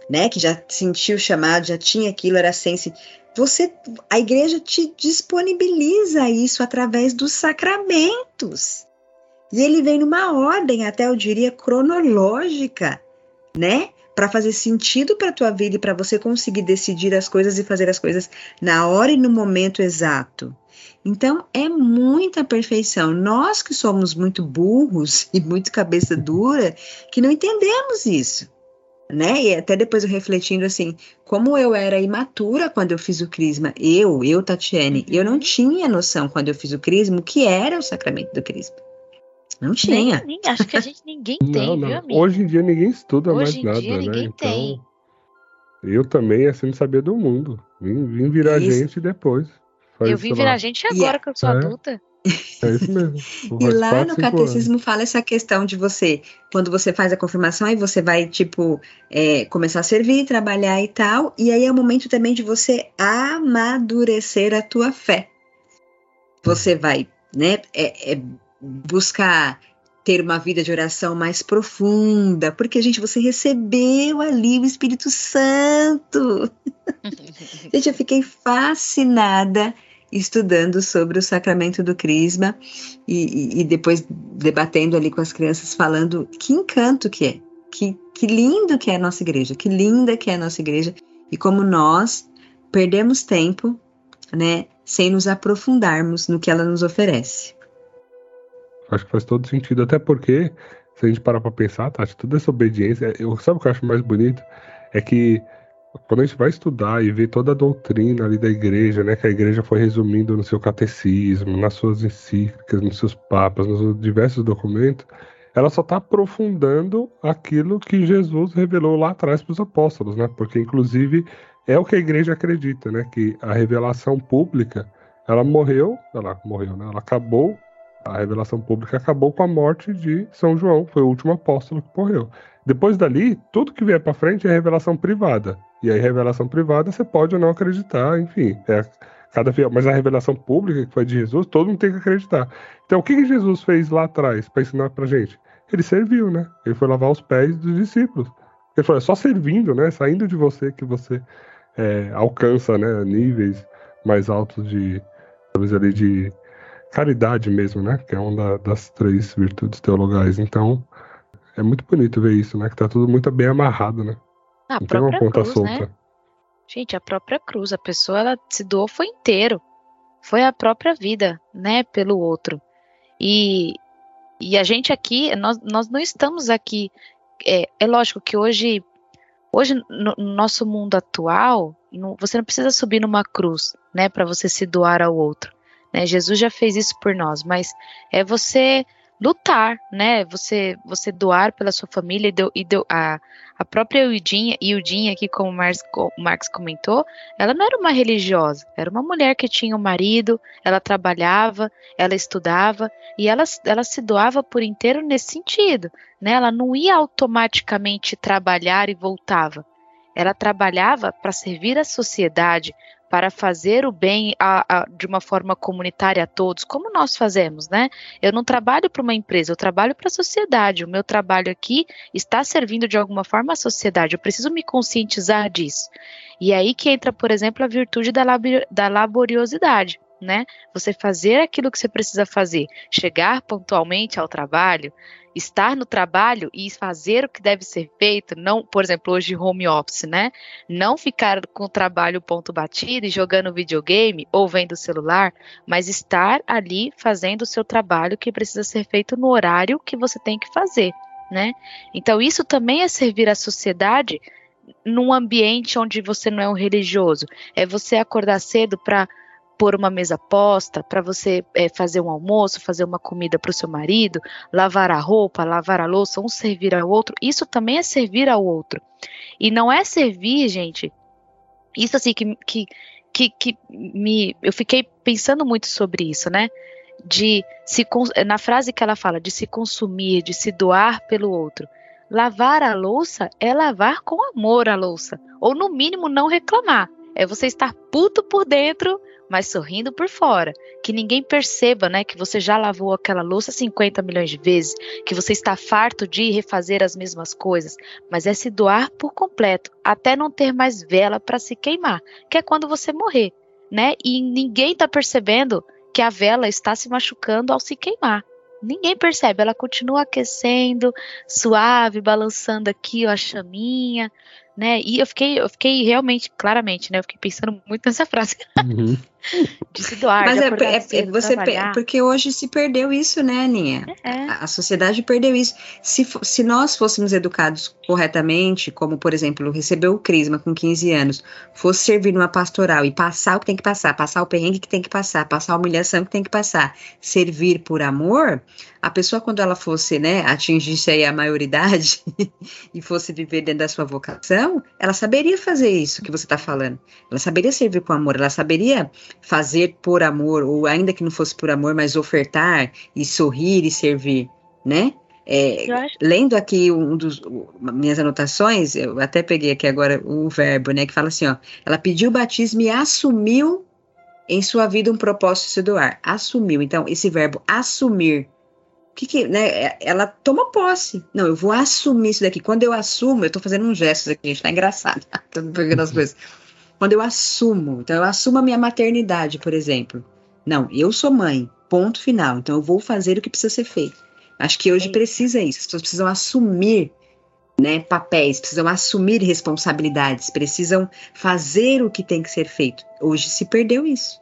né, que já sentiu o chamado, já tinha aquilo, era sense. Você, a igreja te disponibiliza isso através dos sacramentos. E ele vem numa ordem, até eu diria cronológica, né? Para fazer sentido para a tua vida e para você conseguir decidir as coisas e fazer as coisas na hora e no momento exato. Então é muita perfeição. Nós que somos muito burros (laughs) e muito cabeça dura, que não entendemos isso né? E até depois eu refletindo assim, como eu era imatura quando eu fiz o crisma, eu, eu, Tatiane, eu não uhum. tinha noção quando eu fiz o crisma o que era o sacramento do crisma. Não tinha.
Nem, nem, acho que a gente ninguém tem, não, não. viu, amigo?
Hoje em dia ninguém estuda Hoje mais nada, né? Então... Tem. Eu também, assim, não sabia do mundo. Vim, vim virar isso. gente depois.
Faz, eu vim virar lá. gente agora yeah. que eu sou é. adulta.
É isso mesmo. (laughs)
e lá quatro, no catecismo anos. fala essa questão de você, quando você faz a confirmação, aí você vai, tipo, é, começar a servir, trabalhar e tal, e aí é o momento também de você amadurecer a tua fé. Você vai, né, é, é buscar ter uma vida de oração mais profunda, porque, gente, você recebeu ali o Espírito Santo. (laughs) gente, eu fiquei fascinada estudando sobre o sacramento do Crisma e, e, e, depois debatendo ali com as crianças, falando que encanto que é, que, que lindo que é a nossa igreja, que linda que é a nossa igreja e como nós perdemos tempo, né, sem nos aprofundarmos no que ela nos oferece.
Acho que faz todo sentido, até porque se a gente parar para pensar, Tati, toda essa obediência, eu sabe o que eu acho mais bonito é que quando a gente vai estudar e ver toda a doutrina ali da igreja, né, que a igreja foi resumindo no seu catecismo, nas suas encíclicas, nos seus papas, nos diversos documentos, ela só está aprofundando aquilo que Jesus revelou lá atrás para os apóstolos, né? Porque inclusive é o que a igreja acredita, né? Que a revelação pública, ela morreu, ela morreu, né? Ela acabou, a revelação pública acabou com a morte de São João, foi o último apóstolo que morreu. Depois dali, tudo que vier para frente é revelação privada. E aí, revelação privada, você pode ou não acreditar, enfim. É cada Mas a revelação pública, que foi de Jesus, todo mundo tem que acreditar. Então, o que, que Jesus fez lá atrás para ensinar pra gente? Ele serviu, né? Ele foi lavar os pés dos discípulos. Ele falou, é só servindo, né? Saindo de você que você é, alcança, né? Níveis mais altos de, talvez ali, de caridade mesmo, né? Que é uma das três virtudes teologais. Então, é muito bonito ver isso, né? Que tá tudo muito bem amarrado, né?
A Não uma ponta cruz, solta. Né? Gente, a própria cruz, a pessoa ela se doou foi inteiro. Foi a própria vida, né, pelo outro. E, e a gente aqui, nós, nós não estamos aqui. É, é lógico que hoje, hoje no, no nosso mundo atual, no, você não precisa subir numa cruz, né, para você se doar ao outro. Né? Jesus já fez isso por nós, mas é você lutar, né? Você você doar pela sua família e, deu, e deu, a, a própria Ildinha, Ildinha aqui, como Marx, Marx comentou, ela não era uma religiosa, era uma mulher que tinha um marido, ela trabalhava, ela estudava e ela, ela se doava por inteiro nesse sentido, né? Ela não ia automaticamente trabalhar e voltava. Ela trabalhava para servir a sociedade, para fazer o bem a, a, de uma forma comunitária a todos, como nós fazemos, né? Eu não trabalho para uma empresa, eu trabalho para a sociedade. O meu trabalho aqui está servindo de alguma forma à sociedade. Eu preciso me conscientizar disso. E é aí que entra, por exemplo, a virtude da, da laboriosidade. Né? Você fazer aquilo que você precisa fazer, chegar pontualmente ao trabalho, estar no trabalho e fazer o que deve ser feito, não, por exemplo, hoje home office, né? Não ficar com o trabalho ponto batido e jogando videogame ou vendo o celular, mas estar ali fazendo o seu trabalho que precisa ser feito no horário que você tem que fazer, né? Então isso também é servir à sociedade num ambiente onde você não é um religioso. É você acordar cedo para pôr uma mesa posta, para você é, fazer um almoço, fazer uma comida para o seu marido, lavar a roupa, lavar a louça, um servir ao outro, isso também é servir ao outro. E não é servir, gente, isso assim que, que, que, que me. Eu fiquei pensando muito sobre isso, né? De se na frase que ela fala, de se consumir, de se doar pelo outro. Lavar a louça é lavar com amor a louça, ou no mínimo não reclamar. É você estar puto por dentro, mas sorrindo por fora. Que ninguém perceba, né, que você já lavou aquela louça 50 milhões de vezes, que você está farto de refazer as mesmas coisas, mas é se doar por completo, até não ter mais vela para se queimar, que é quando você morrer, né? E ninguém está percebendo que a vela está se machucando ao se queimar. Ninguém percebe, ela continua aquecendo, suave, balançando aqui ó, a chaminha, né? E eu fiquei, eu fiquei realmente, claramente, né? Eu fiquei pensando muito nessa frase. Uhum. De se doar,
Mas é, é- você
trabalhar.
porque hoje se perdeu isso, né, Aninha?
É.
A, a sociedade perdeu isso. Se, se nós fôssemos educados corretamente, como por exemplo, recebeu o crisma com 15 anos, fosse servir numa pastoral e passar o que tem que passar, passar o perrengue que tem que passar, passar a humilhação que tem que passar, servir por amor, a pessoa quando ela fosse, né, atingisse aí a maioridade (laughs) e fosse viver dentro da sua vocação, ela saberia fazer isso que você está falando. Ela saberia servir com amor, ela saberia fazer por amor, ou ainda que não fosse por amor, mas ofertar e sorrir e servir, né? É, lendo aqui um dos minhas anotações, eu até peguei aqui agora o verbo, né, que fala assim, ó, ela pediu o batismo e assumiu em sua vida um propósito de se doar. Assumiu. Então, esse verbo assumir, o que que, né, é- ela toma posse. Não, eu vou assumir isso daqui. Quando eu assumo, eu tô fazendo uns gestos aqui, gente, tá engraçado. (laughs) tô pegando as coisas. Quando eu assumo, então eu assumo a minha maternidade, por exemplo. Não, eu sou mãe, ponto final. Então eu vou fazer o que precisa ser feito. Acho que hoje precisa isso. As pessoas precisam assumir né, papéis, precisam assumir responsabilidades, precisam fazer o que tem que ser feito. Hoje se perdeu isso.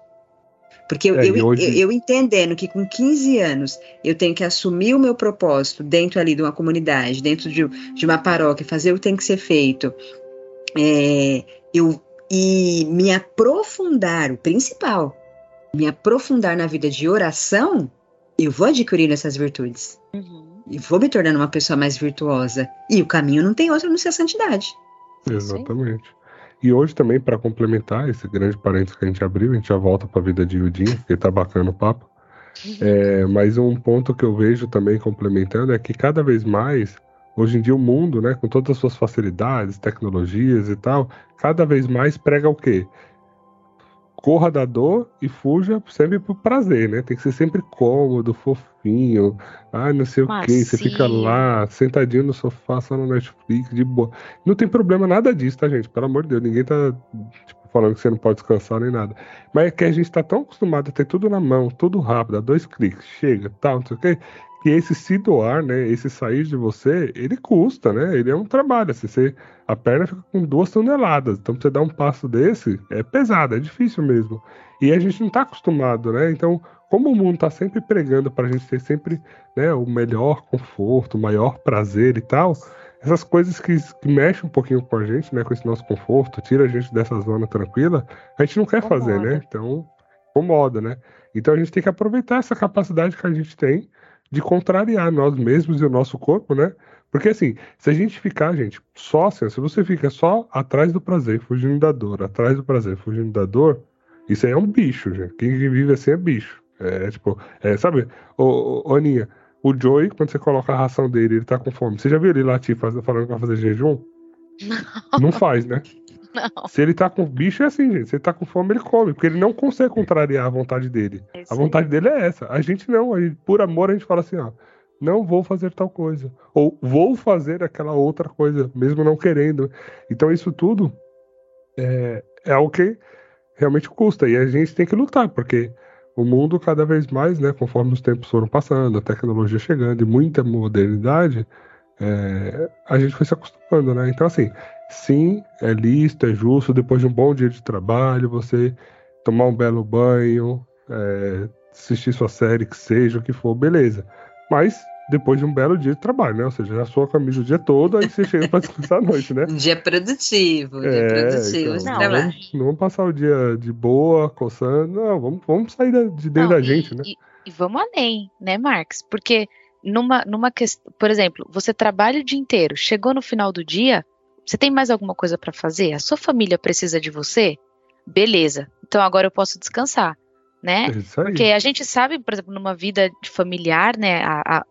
Porque eu,
É,
eu,
hoje-
eu- eu entendendo que com 15 anos eu tenho que assumir o meu propósito dentro ali de uma comunidade, dentro de, de uma paróquia, fazer o que tem que ser feito, é, eu, e me aprofundar, o principal, me aprofundar na vida de oração, eu vou adquirindo essas virtudes.
Uhum.
E vou me tornando uma pessoa mais virtuosa. E o caminho não tem outro a não ser a santidade.
Exatamente. E hoje também, para complementar esse grande parênteses que a gente abriu, a gente já volta para a vida de Yudinha, porque tá bacana o papo. É, mas um ponto que eu vejo também complementando é que cada vez mais, hoje em dia o mundo, né, com todas as suas facilidades, tecnologias e tal, cada vez mais prega o quê? Corra da dor e fuja sempre pro prazer, né? Tem que ser sempre cômodo, fofinho, ah, não sei o quê. Você fica lá, sentadinho no sofá, só no Netflix, de boa. Não tem problema nada disso, tá, gente? Pelo amor de Deus, ninguém tá tipo, falando que você não pode descansar nem nada. Mas é que a gente tá tão acostumado a ter tudo na mão, tudo rápido, a dois cliques, chega, tal, não sei o quê, que esse se doar, né, esse sair de você, ele custa, né? Ele é um trabalho, assim, você, a perna fica com duas toneladas, então você dar um passo desse, é pesado, é difícil mesmo. E a gente não tá acostumado, né? Então, como o mundo tá sempre pregando pra gente ter sempre, né, o melhor conforto, o maior prazer e tal, essas coisas que, que mexem um pouquinho com a gente, né, com esse nosso conforto, tira a gente dessa zona tranquila, a gente não quer fazer, né? Então, incomoda, né? Então a gente tem que aproveitar essa capacidade que a gente tem de contrariar nós mesmos e o nosso corpo, né? Porque assim, se a gente ficar, gente, só assim, se você fica só atrás do prazer, fugindo da dor, atrás do prazer, fugindo da dor, isso aí é um bicho, gente. Quem vive assim é bicho. É tipo, é, sabe, ô, ô, Aninha, o Joey, quando você coloca a ração dele, ele tá com fome. Você já viu ele latir faz- falando que vai fazer jejum? (laughs) Não faz, né?
Não.
Se ele tá com bicho, é assim, gente. Se ele tá com fome, ele come, porque ele não consegue contrariar a vontade dele.
É
A vontade dele é essa. A gente não, a gente- por amor a gente fala assim, ó, não vou fazer tal coisa. Ou vou fazer aquela outra coisa, mesmo não querendo. Então isso tudo é, é algo que realmente custa. E a gente tem que lutar, porque o mundo cada vez mais, né, conforme os tempos foram passando, a tecnologia chegando e muita modernidade, é, a gente foi se acostumando, né? Então assim, sim, é lícito, é justo, depois de um bom dia de trabalho, você tomar um belo banho, é, assistir sua série, que seja o que for, beleza. Mas depois de um belo dia de trabalho, né? Ou seja, já sua camisa o dia todo, aí você chega pra descansar à noite, né? (laughs)
Um dia produtivo, um dia
É,
produtivo
então,
Não,
vamos, não vamos passar o dia de boa, coçando, não, vamos, vamos sair da- de dentro
Não,
da
e-
gente, né?
E, e vamos além, né, Marx? Porque numa, numa questão, por exemplo, você trabalha o dia inteiro, chegou no final do dia, você tem mais alguma coisa para fazer? A sua família precisa de você? Beleza. Então agora eu posso descansar, né?
É.
Porque a gente sabe, por exemplo, numa vida de familiar, né, a- a-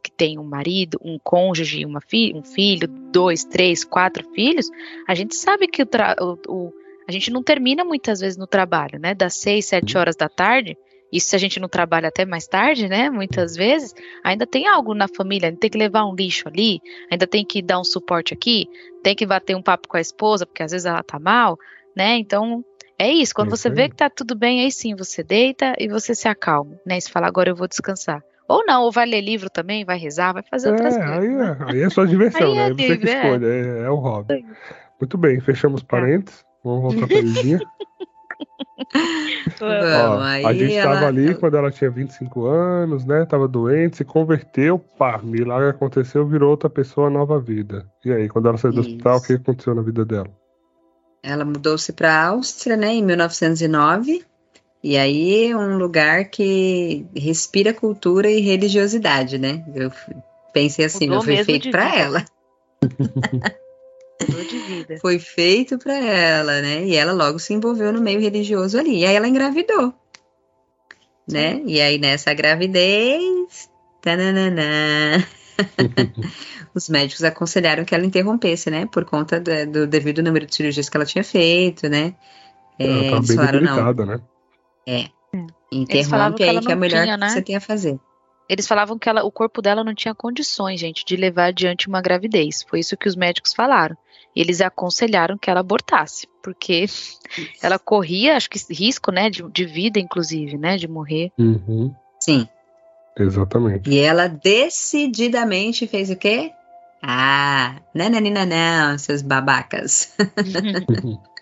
que tem um marido, um cônjuge, uma fi, um filho, dois, três, quatro filhos, a gente sabe que o, o- o- a gente não termina muitas vezes no trabalho, né? Das seis, sete horas da tarde, isso se a gente não trabalha até mais tarde, né? Muitas vezes, ainda tem algo na família, tem que levar um lixo ali, ainda tem que dar um suporte aqui, tem que bater um papo com a esposa, porque às vezes ela tá mal, né? Então, é isso. Quando
É
você vê que tá tudo bem, aí sim você deita e você se acalma, né? E você fala, agora eu vou descansar. Ou não, ou vai ler livro também, vai rezar, vai fazer outras
É,
coisas.
aí,
né?
é, aí é só diversão, né?
é
você que
livre, é.
escolhe, é, é o hobby. Muito bem, fechamos
Tá.
parênteses. Vamos voltar para a (laughs) Lizinha. (laughs) Ó, a gente estava
ela-
ali quando ela tinha 25 anos, né? Tava doente, se converteu, pá, milagre aconteceu, virou outra pessoa, nova vida. E aí, quando ela saiu do hospital, o que aconteceu na vida dela?
Ela mudou-se para a Áustria, né, em 1909, e aí é um lugar que respira cultura e religiosidade, né? Eu pensei assim,
Mudou
não foi feito para ela, (laughs)
De vida.
foi feito para ela, né? E ela logo se envolveu no meio religioso ali. E aí ela engravidou, né? E aí nessa gravidez, tananana, (laughs) os médicos aconselharam que ela interrompesse, né? Por conta do, do devido número de cirurgias que ela tinha feito, né?
ela
É,
tava
eles
bem
falaram, não,
né?
falavam
interrompe
que
aí
ela
que é o melhor
tinha,
que
né?
você tem a fazer.
Eles falavam que ela, o corpo dela não tinha condições, gente, de levar adiante uma gravidez. Foi isso que os médicos falaram. E eles aconselharam que ela abortasse, porque ela corria, acho que risco, né, de, de vida, inclusive, né, de morrer.
Uhum,
Sim.
exatamente.
E ela decididamente fez o quê? Ah, nananina não, seus babacas. (laughs)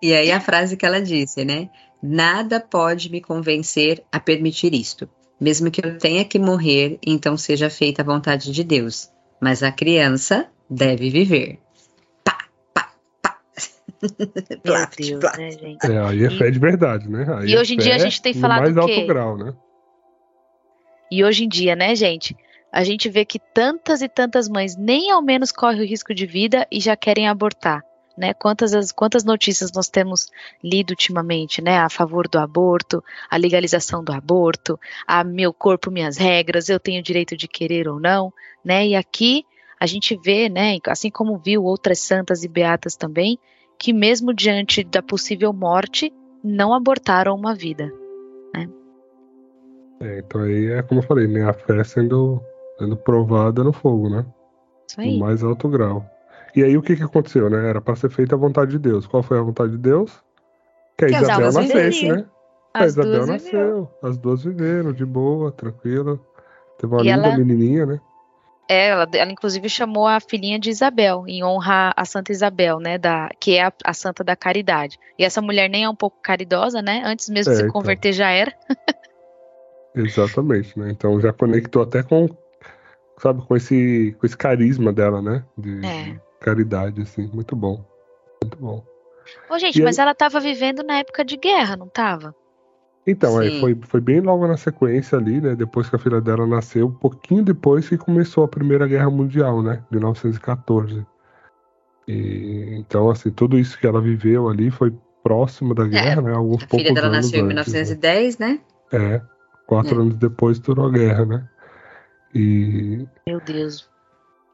E aí a frase que ela disse, né? Nada pode me convencer a permitir isto. Mesmo que eu tenha que morrer, então seja feita a vontade de Deus. Mas a criança deve viver. (laughs) Plat,
Deus,
plat.
né, gente?
É, aí é
E-
fé de verdade, né? Aí
e
é
hoje em dia a gente tem falado
mais alto grau, né?
E hoje em dia, né, gente? A gente vê que tantas e tantas mães nem ao menos correm o risco de vida e já querem abortar. Né? Quantas, as- quantas notícias nós temos lido ultimamente, né? A favor do aborto, a legalização do aborto, a meu corpo, minhas regras, eu tenho direito de querer ou não, né? E aqui a gente vê, né? Assim como viu outras santas e beatas também, que mesmo diante da possível morte, não abortaram uma vida.
É, então aí é como eu falei, né? A fé sendo, sendo provada no fogo, né?
Isso
No
aí.
mais alto grau. E aí o que que aconteceu, né? Era para ser feita a vontade de Deus. Qual foi a vontade de Deus? Que a
Que
Isabel nascesse, né? a
As
Isabel
duas
nasceu.
viveram.
As duas viveram, de boa, tranquila. Teve uma
E
linda
ela-
menininha, né?
É, ela, ela inclusive chamou a filhinha de Isabel, em honra a Santa Isabel, né, da, que é a, a santa da caridade. E essa mulher nem é um pouco caridosa, né? Antes mesmo
É,
de se
então.
converter já era. (laughs)
Exatamente, né? Então já conectou até com, sabe, com esse, com esse carisma dela, né? De,
É.
de caridade, assim. Muito bom. Muito bom.
Ô, gente,
E
mas
aí-
ela tava vivendo na época de guerra, não tava?
Então, aí
Sim.
foi, foi bem logo na sequência ali, né? Depois que a filha dela nasceu, um pouquinho depois que começou a Primeira Guerra Mundial, né? 1914. E, então, assim, tudo isso que ela viveu ali foi próximo da guerra, né? Alguns
A
poucos
filha dela
anos
nasceu em
antes, né?
1910, né?
É, quatro
É.
anos depois durou a guerra, né? E,
Meu Deus.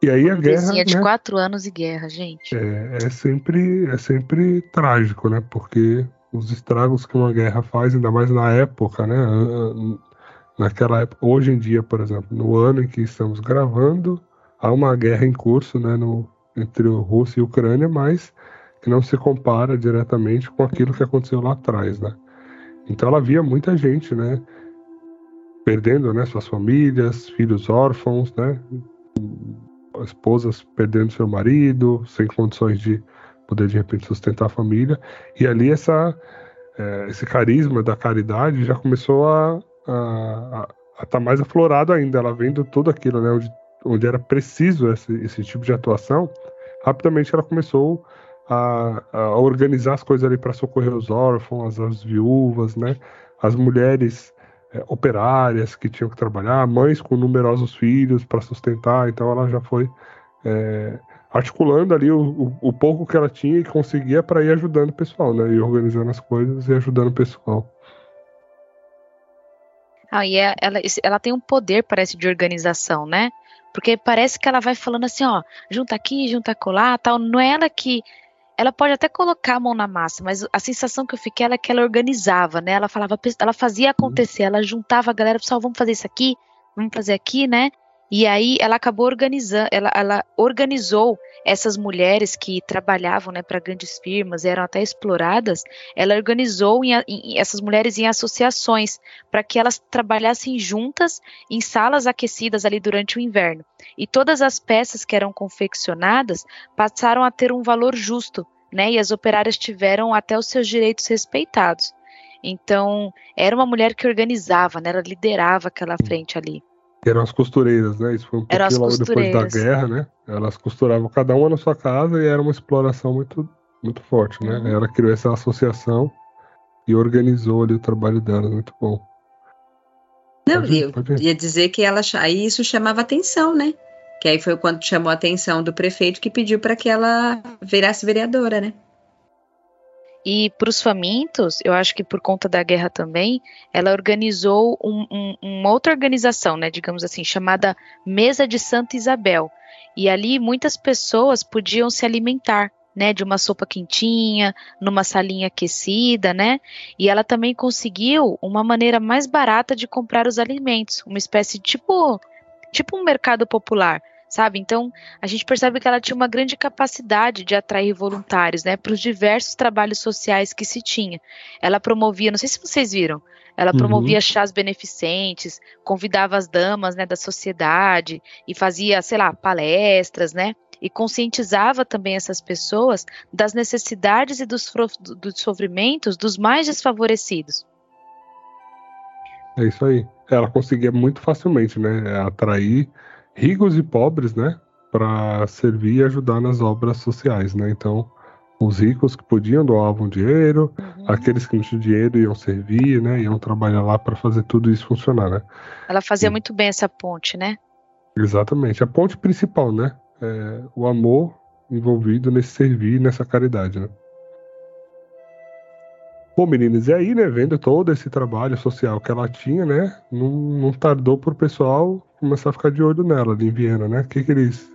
e aí a guerra,
Bebezinha de
né?
quatro anos e guerra, gente.
É, é sempre, é sempre trágico, né? Porque os estragos que uma guerra faz, ainda mais na época, né? Naquela época, hoje em dia, por exemplo, no ano em que estamos gravando, há uma guerra em curso, né? No, entre Rússia e Ucrânia, mas que não se compara diretamente com aquilo que aconteceu lá atrás, né? Então ela via muita gente, né? Perdendo, né? Suas famílias, filhos órfãos, né? esposas perdendo seu marido, sem condições de poder de repente sustentar a família. E ali essa, eh, esse carisma da caridade já começou a estar tá mais aflorado ainda. Ela vendo tudo aquilo, né, onde, onde era preciso esse, esse tipo de atuação, rapidamente ela começou a, a organizar as coisas ali para socorrer os órfãos, as viúvas, né, as mulheres eh, operárias que tinham que trabalhar, mães com numerosos filhos para sustentar, então ela já foi eh, articulando ali o, o, o pouco que ela tinha e conseguia para ir ajudando o pessoal, né, e organizando as coisas e ajudando o pessoal.
Ah, e é- ela, ela tem um poder, parece, de organização, né? Porque parece que ela vai falando assim, ó, junta aqui, junta colar, tal. Não é ela que. Ela pode até colocar a mão na massa, mas a sensação que eu fiquei é que ela organizava, né? Ela falava, ela fazia acontecer, ela juntava a galera, pessoal, vamos fazer isso aqui, vamos fazer aqui, né? E aí ela acabou organizando, ela, ela organizou essas mulheres que trabalhavam, né, para grandes firmas, eram até exploradas. Ela organizou em em- essas mulheres em associações para que elas trabalhassem juntas em salas aquecidas ali durante o inverno. E todas as peças que eram confeccionadas passaram a ter um valor justo, né? E as operárias tiveram até os seus direitos respeitados. Então, era uma mulher que organizava, né? Ela liderava aquela frente ali.
Eram as costureiras, né? Isso foi um pouquinho logo depois da guerra, né? Elas costuravam cada uma na sua casa e era uma exploração muito, muito forte, né? Uhum. Ela criou essa associação e organizou ali o trabalho dela, muito bom.
Não, eu ia dizer que ela aí isso chamava atenção, né? Que aí foi quando chamou a atenção do prefeito que pediu para que ela virasse vereadora, né?
E para os famintos, eu acho que por conta da guerra também, ela organizou um, um, uma outra organização, né, digamos assim, chamada Mesa de Santa Isabel. E ali muitas pessoas podiam se alimentar, né, de uma sopa quentinha, numa salinha aquecida, né? E ela também conseguiu uma maneira mais barata de comprar os alimentos, uma espécie de tipo, tipo um mercado popular sabe? Então, a gente percebe que ela tinha uma grande capacidade de atrair voluntários, né, para os diversos trabalhos sociais que se tinha. Ela promovia, não sei se vocês viram, ela uhum. promovia chás beneficentes, convidava as damas, né, da sociedade e fazia, sei lá, palestras, né? E conscientizava também essas pessoas das necessidades e dos, dos sofrimentos dos mais desfavorecidos.
É isso aí. Ela conseguia muito facilmente, né, atrair ricos e pobres, né, para servir e ajudar nas obras sociais, né? Então, os ricos que podiam doavam dinheiro, uhum. aqueles que não tinham dinheiro iam servir, né? Iam trabalhar lá para fazer tudo isso funcionar, né?
Ela fazia e... muito bem essa ponte, né?
Exatamente, a ponte principal, né? É o amor envolvido nesse servir, nessa caridade, né? Bom, meninas, e aí, né, vendo todo esse trabalho social que ela tinha, né, não, não tardou pro pessoal começar a ficar de olho nela ali em Viena, né? Que que eles,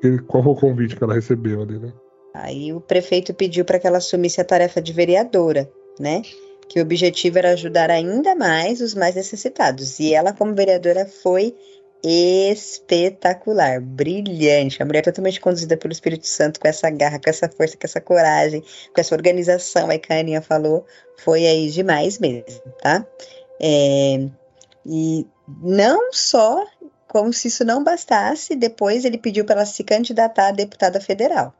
que, qual foi o convite que ela recebeu ali, né?
Aí o prefeito pediu para que ela assumisse a tarefa de vereadora, né? Que o objetivo era ajudar ainda mais os mais necessitados. E ela, como vereadora, foi espetacular, brilhante. A mulher totalmente conduzida pelo Espírito Santo, com essa garra, com essa força, com essa coragem, com essa organização aí que a Aninha falou, foi aí demais mesmo, tá? É, e não só, como se isso não bastasse, depois ele pediu para ela se candidatar a deputada federal.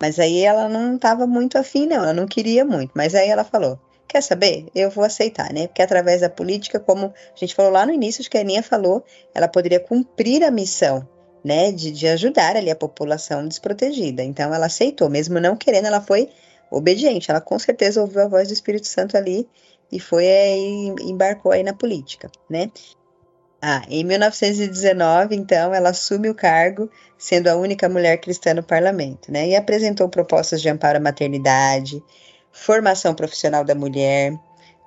Mas aí ela não estava muito afim, não, ela não queria muito. Mas aí ela falou: quer saber? Eu vou aceitar, né? Porque através da política, como a gente falou lá no início, acho que a Aninha falou, ela poderia cumprir a missão, né? De, de ajudar ali a população desprotegida. Então ela aceitou, mesmo não querendo, ela foi obediente. Ela com certeza ouviu a voz do Espírito Santo ali e foi aí, embarcou aí na política, né? Ah, em 1919, então, ela assume o cargo, sendo a única mulher cristã no parlamento, né? E apresentou propostas de amparo à maternidade, formação profissional da mulher,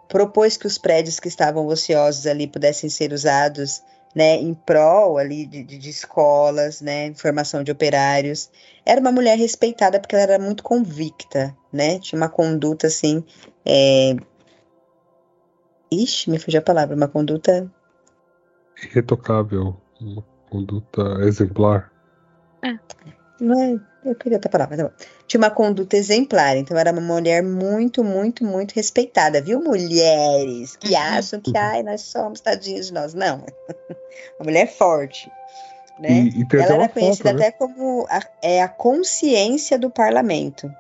propôs que os prédios que estavam ociosos ali pudessem ser usados né, em prol ali de, de, escolas, né, formação de operários. Era uma mulher respeitada porque ela era muito convicta, né, tinha uma conduta assim, é... ixi, me fugiu a palavra, uma conduta
irretocável, uma conduta exemplar.
É. Não é, eu queria outra palavra, tá bom. Tinha uma conduta exemplar, então era uma mulher muito, muito, muito respeitada, viu? Mulheres que uhum. acham que, ai, nós somos tadinhos de nós. Não. (laughs) uma mulher forte. Né? E, e ela era conhecida foto, né? até como a, é, a consciência do parlamento.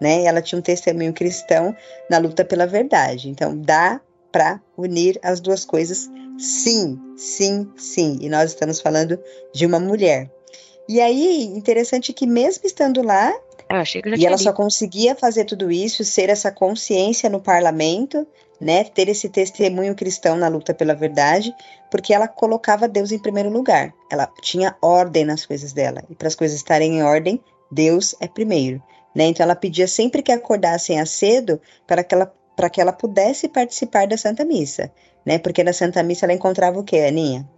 Né? Ela tinha um testemunho cristão na luta pela verdade. Então, dá para unir as duas coisas, sim, sim, sim. E nós estamos falando de uma mulher. E aí, interessante que mesmo estando lá, e ela só conseguia fazer tudo isso, ser essa consciência no parlamento, né, ter esse testemunho cristão na luta pela verdade, porque ela colocava Deus em primeiro lugar. Ela tinha ordem nas coisas dela. E para as coisas estarem em ordem, Deus é primeiro. Né? Então ela pedia sempre que acordassem a cedo para que ela para que ela pudesse participar da Santa Missa, né? Porque na Santa Missa ela encontrava o quê, Aninha?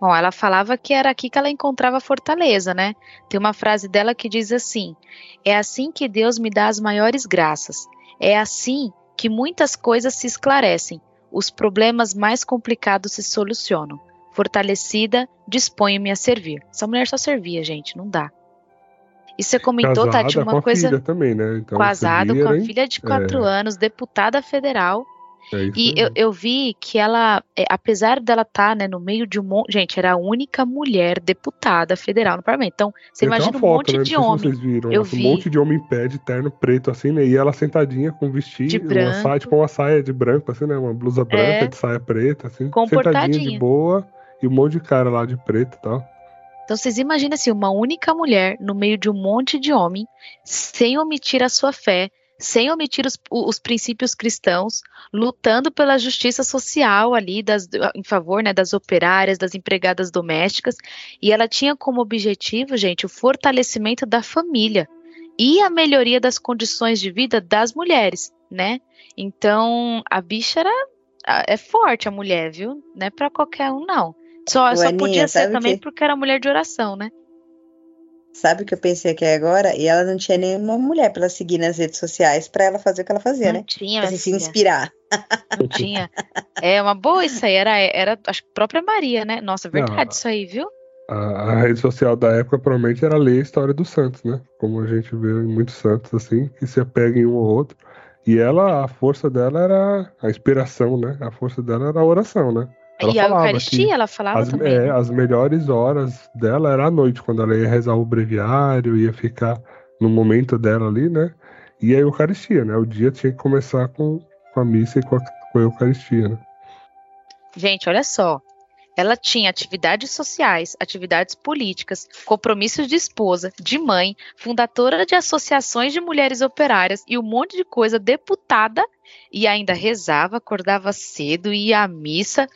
Bom, ela falava que era aqui que ela encontrava fortaleza, né? Tem uma frase dela que diz assim: É assim que Deus me dá as maiores graças. É assim que muitas coisas se esclarecem, os problemas mais complicados se solucionam. Fortalecida, disponho-me a servir. Essa mulher só servia, gente, não dá. E você comentou, Tati, uma
com
coisa.
Também, né?
Então, casado com a filha de quatro é... anos, deputada federal,
É
E eu, eu vi que ela, é, apesar dela estar né, no meio de um monte. Gente, era a única mulher deputada federal no parlamento. Então, você
até
imagina um
uma
monte
né?
de homem.
vocês viram,
Eu
assim,
vi.
um monte de homem em pé, de terno preto, assim, né? E ela sentadinha com um vestido,
De
uma
branco.
saia, tipo uma saia de branco, assim, né? Uma blusa branca
É.
de saia preta, assim,
Comportadinha.
sentadinha de boa, e um monte de cara lá de preto e tal.
Então, vocês imaginam assim, uma única mulher no meio de um monte de homem, sem omitir a sua fé, sem omitir os, os princípios cristãos, lutando pela justiça social ali, das, em favor né, das operárias, das empregadas domésticas, e ela tinha como objetivo, gente, o fortalecimento da família e a melhoria das condições de vida das mulheres, né? Então, a bicha era é forte a mulher, viu? Não é pra qualquer um, não. Só, só podia ser também
que-
porque era mulher de oração, né?
Sabe o que eu pensei aqui agora? E ela não tinha nenhuma mulher pra ela seguir nas redes sociais pra ela fazer o que ela fazia,
Não
né?
tinha,
Pra se
filha,
inspirar.
não (laughs) tinha. É uma boa isso aí, era, era a própria Maria, né? Nossa, verdade
Não.
isso aí, viu?
A, a rede social da época provavelmente era ler a história dos santos, né? Como a gente vê em muitos santos, assim, que se apegam em um ou outro. E ela, a força dela era a inspiração, né? A força dela era a oração, né? Ela
e a Eucaristia, ela falava
As,
também.
é, as melhores horas dela era à noite, quando ela ia rezar o breviário, ia ficar no momento dela ali, né? E a Eucaristia, né? O dia tinha que começar com, com a missa e com a, com a Eucaristia, né?
Gente, olha só. Ela tinha atividades sociais, atividades políticas, compromissos de esposa, de mãe, fundadora de associações de mulheres operárias e um monte de coisa, deputada, e ainda rezava, acordava cedo, ia à missa.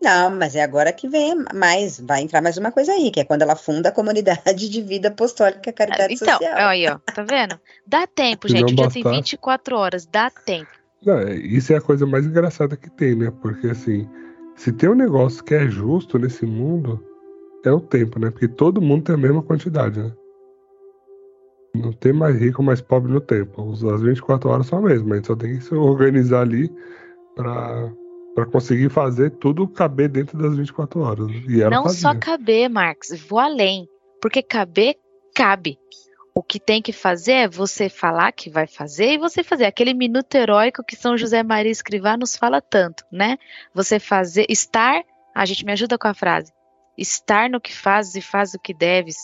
Não, mas é agora que vem mais. Vai entrar mais uma coisa aí, que é quando ela funda a comunidade de vida apostólica Caridade
Então,
Social.
aí, ó, tá vendo? Dá tempo, gente. dia tem
bastasse.
24 horas, dá tempo.
Não, é- isso é a coisa mais engraçada que tem, né? Porque assim, se tem um negócio que é justo nesse mundo, é o tempo, né? Porque todo mundo tem a mesma quantidade, né? Não tem mais rico, mais pobre no tempo. As 24 horas são a mesma, a gente só tem que se organizar ali pra, pra conseguir fazer tudo caber dentro das 24 horas. E ela
Não
fazia.
só caber, Marx, vou além. Porque caber, cabe. O que tem que fazer é você falar que vai fazer e você fazer. Aquele minuto heróico que São José Maria Escrivá nos fala tanto, né? Você fazer, estar. A gente me ajuda com a frase. Estar no que fazes e faz o que deves.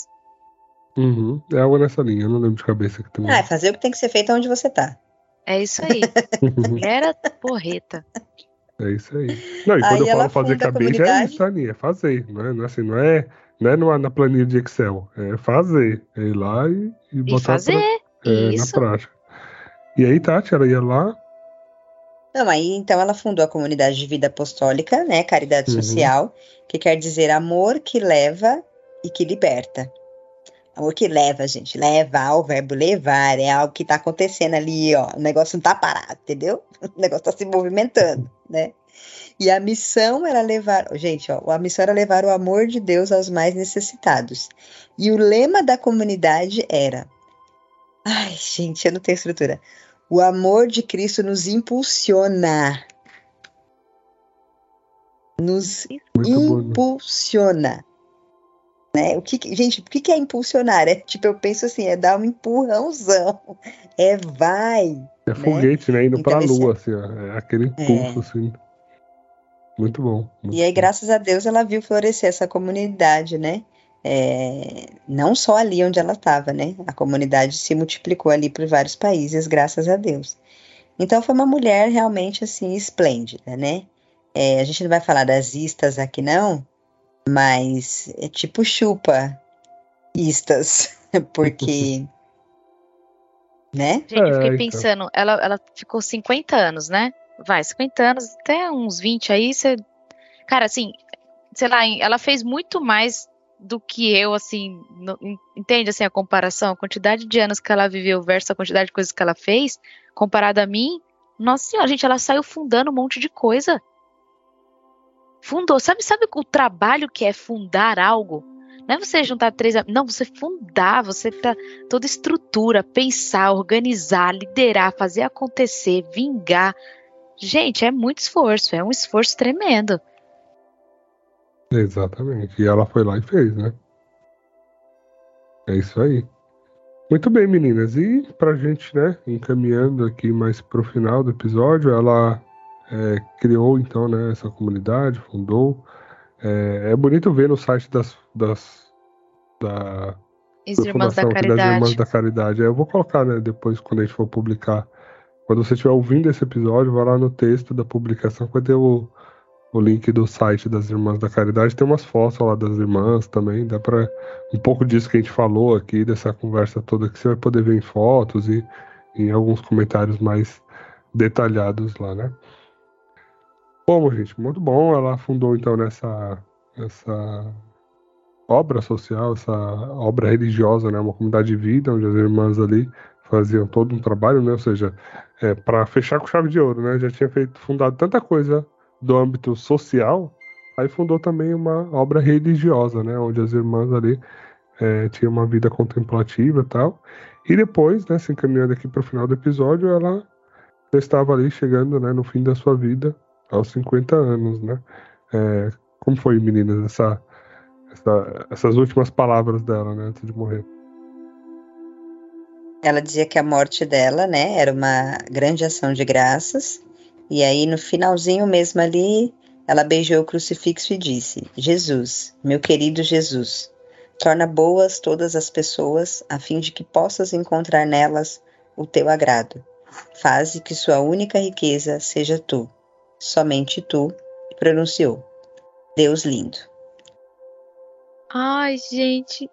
Uhum, É algo nessa linha, eu não lembro de cabeça aqui também.
Ah, é fazer o que tem que ser feito onde você tá.
É isso aí. (laughs) É porreta.
É isso aí. Não, e
Aí
quando eu
ela
falo fazer
funda a
caber, já é isso, Aninha, é fazer. Não é, não é assim, não é, não é numa- na planilha de Excel. É fazer. É ir lá e, e
E
botar
fazer.
pra- é, na
Isso.
prática. E aí, Tati, ela ia lá.
Não, aí então ela fundou a comunidade de vida apostólica, né? Caridade
Uhum.
social, que quer dizer amor que leva e que liberta. Amor que leva, gente, leva, o verbo levar, é algo que tá acontecendo ali, ó. O negócio não tá parado, entendeu? (laughs) O negócio tá se movimentando, né? E a missão era levar, gente, ó, a missão era levar o amor de Deus aos mais necessitados. E o lema da comunidade era: Ai, gente, eu não tenho estrutura. O amor de Cristo nos impulsiona. Nos
Muito bom. Né?
Né? O que, gente, o que, é impulsionar? É tipo, eu penso assim, é dar um empurrãozão. É vai.
É foguete, né? Indo
Então,
pra lua, assim, ó. É aquele impulso, assim. Muito bom. muito
E aí,
bom.
graças a Deus, ela viu florescer essa comunidade, né? É, não só ali onde ela estava, né? A comunidade se multiplicou ali por vários países, graças a Deus. Então, foi uma mulher realmente, assim, esplêndida, né? É, a gente não vai falar das istas aqui, não, mas é tipo chupa istas, (laughs) porque... né?
Gente, eu
É,
fiquei
então.
pensando, ela, ela ficou 50 anos, né? Vai, 50 anos, até uns 20 aí, você. Cara, assim, sei lá, ela fez muito mais do que eu, assim, no- en- entende assim a comparação, a quantidade de anos que ela viveu versus a quantidade de coisas que ela fez, comparada a mim, nossa senhora, gente, ela saiu fundando um monte de coisa. Fundou, sabe, sabe o trabalho que é fundar algo? Não é você juntar três, não, você fundar, você tá toda estrutura, pensar, organizar, liderar, fazer acontecer, vingar. Gente, é muito esforço, é um esforço tremendo.
Exatamente. E ela foi lá e fez, né? É isso aí. Muito bem, meninas. E pra gente, né, encaminhando aqui mais pro final do episódio, ela é, criou então, né, essa comunidade, fundou. É, é, bonito ver no site das, das da
As Irmãs da Caridade.
das Irmãs da Caridade. Eu vou colocar, né, depois quando a gente for publicar. Quando você estiver ouvindo esse episódio, vai lá no texto da publicação, vai ter o, o link do site das Irmãs da Caridade. Tem umas fotos lá das irmãs também. Dá para um pouco disso que a gente falou aqui, dessa conversa toda, que você vai poder ver em fotos e em alguns comentários mais detalhados lá, né? Bom, gente, muito bom. Ela fundou então nessa essa obra social, essa obra religiosa, né? Uma comunidade de vida onde as irmãs ali faziam todo um trabalho, né? Ou seja, é, para fechar com chave de ouro, né? Já tinha feito fundado tanta coisa do âmbito social, aí fundou também uma obra religiosa, né, onde as irmãs ali é, tinham uma vida contemplativa e tal. E depois, né, se encaminhando aqui para o final do episódio, ela estava ali chegando, né, no fim da sua vida, aos 50 anos, né. É, como foi, meninas, essa, essa, essas últimas palavras dela, né, antes de morrer?
Ela dizia que a morte dela, né, era uma grande ação de graças e aí, no finalzinho mesmo ali, ela beijou o crucifixo e disse: Jesus, meu querido Jesus, torna boas todas as pessoas, a fim de que possas encontrar nelas o teu agrado. Faze que sua única riqueza seja tu, somente tu, e pronunciou. Deus lindo.
Ai, gente.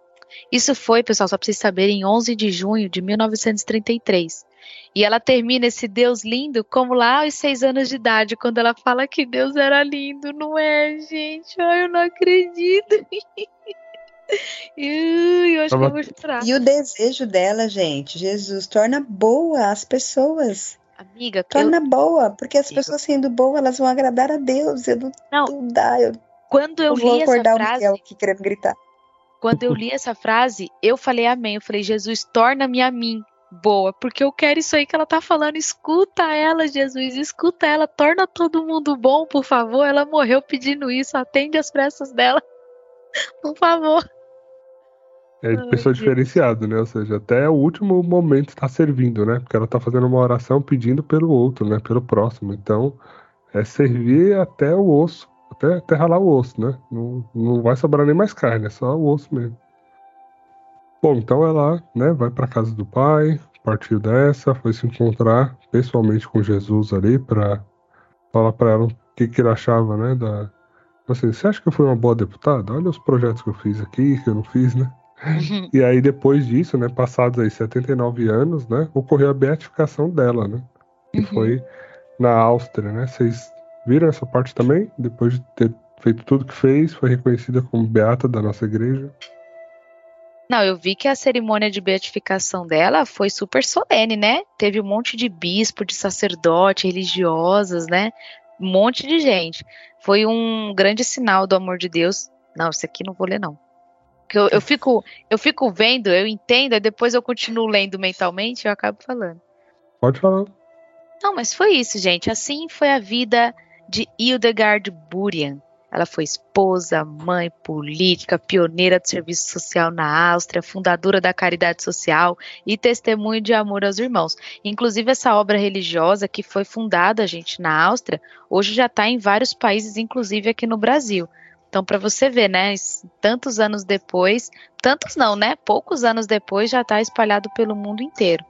Isso foi, pessoal, só para vocês saberem, em 11 de junho de 1933. E ela termina esse Deus lindo como lá aos seis anos de idade, quando ela fala que Deus era lindo, não é, gente? Ai, eu não acredito. (laughs) eu acho que eu vou chorar.
E o desejo dela, gente, Jesus, torna boa as pessoas.
Amiga,
torna eu... boa, porque as pessoas sendo boas, elas vão agradar a Deus. Eu não, não, não dá. Eu,
quando eu, eu li essa frase,
o aqui querendo gritar.
Quando eu li essa frase, eu falei amém. Eu falei, Jesus, torna-me a mim boa, porque eu quero isso aí que ela tá falando. Escuta ela, Jesus, escuta ela, torna todo mundo bom, por favor. Ela morreu pedindo isso, atende as pressas dela, (laughs) por favor.
É de pessoa diferenciada, né? Ou seja, até o último momento está servindo, né? Porque ela tá fazendo uma oração pedindo pelo outro, né? Pelo próximo. Então, é servir até o osso, até, até ralar o osso, né? Não, não vai sobrar nem mais carne, é só o osso mesmo. Bom, então ela né, vai para casa do pai, partiu dessa, foi se encontrar pessoalmente com Jesus ali para falar para ela o que, que ele achava, né? Da, assim, você acha que eu fui uma boa deputada? Olha os projetos que eu fiz aqui, que eu não fiz, né? E (laughs) aí depois disso, né, passados aí 79 anos, né, ocorreu a beatificação dela, né? Que uhum. foi na Áustria, né? Vocês viram essa parte também? Depois de ter feito tudo que fez, foi reconhecida como beata da nossa igreja.
Não, eu vi que a cerimônia de beatificação dela foi super solene, né? Teve um monte de bispo, de sacerdote, religiosas, né? Um monte de gente. Foi um grande sinal do amor de Deus. Não, isso aqui não vou ler, não. Eu, eu, fico, eu fico vendo, eu entendo, e depois eu continuo lendo mentalmente e eu acabo falando.
Pode falar.
Não, mas foi isso, gente. Assim foi a vida de Hildegard Burian, ela foi esposa, mãe, política, pioneira do serviço social na Áustria, fundadora da caridade social e testemunho de amor aos irmãos. Inclusive, essa obra religiosa que foi fundada, gente, na Áustria, hoje já está em vários países, inclusive aqui no Brasil. Então, para você ver, né, tantos anos depois, tantos não, né, poucos anos depois, já está espalhado pelo mundo inteiro.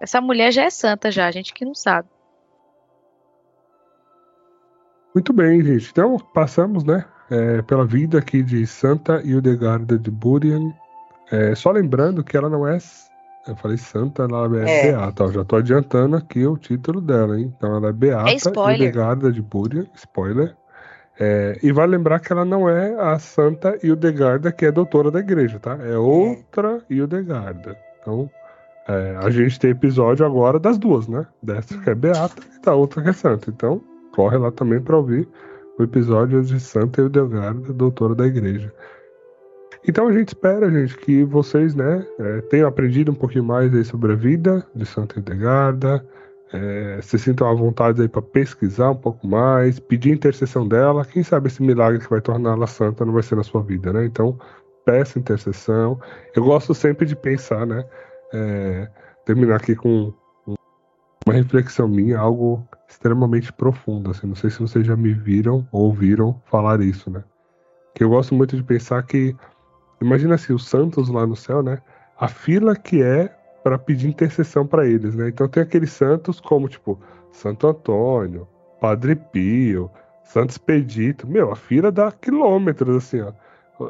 Essa mulher já é santa, já, a gente que não sabe.
Muito bem, gente. Então, passamos, né, é, pela vida aqui de Santa Hildegarda de Burian. É, só lembrando que ela não é. Eu falei Santa, ela é, é. Beata. Ó, já tô adiantando aqui o título dela, hein? Então, ela é Beata
é
Hildegarda de Burian. Spoiler. É, e vai lembrar que ela não é a Santa Hildegarda, que é doutora da igreja, tá? É outra Hildegarda. Então, é, a gente tem episódio agora das duas, né? Dessa que é Beata e da outra que é Santa. Então, corre lá também para ouvir o episódio de Santa Eudelgarda, doutora da igreja. Então a gente espera, gente, que vocês, né, é, tenham aprendido um pouquinho mais aí sobre a vida de Santa Eudelgarda, é, se sintam à vontade aí para pesquisar um pouco mais, pedir intercessão dela. Quem sabe esse milagre que vai torná-la santa não vai ser na sua vida, né? Então peça intercessão. Eu gosto sempre de pensar, né? é, terminar aqui com uma reflexão minha, algo extremamente profundo. Assim, não sei se vocês já me viram ou ouviram falar isso, né? Que eu gosto muito de pensar que, imagina assim, os santos lá no céu, né? A fila que é para pedir intercessão para eles, né? Então tem aqueles santos como tipo Santo Antônio, Padre Pio, Santo Expedito, meu, a fila dá quilômetros assim, ó.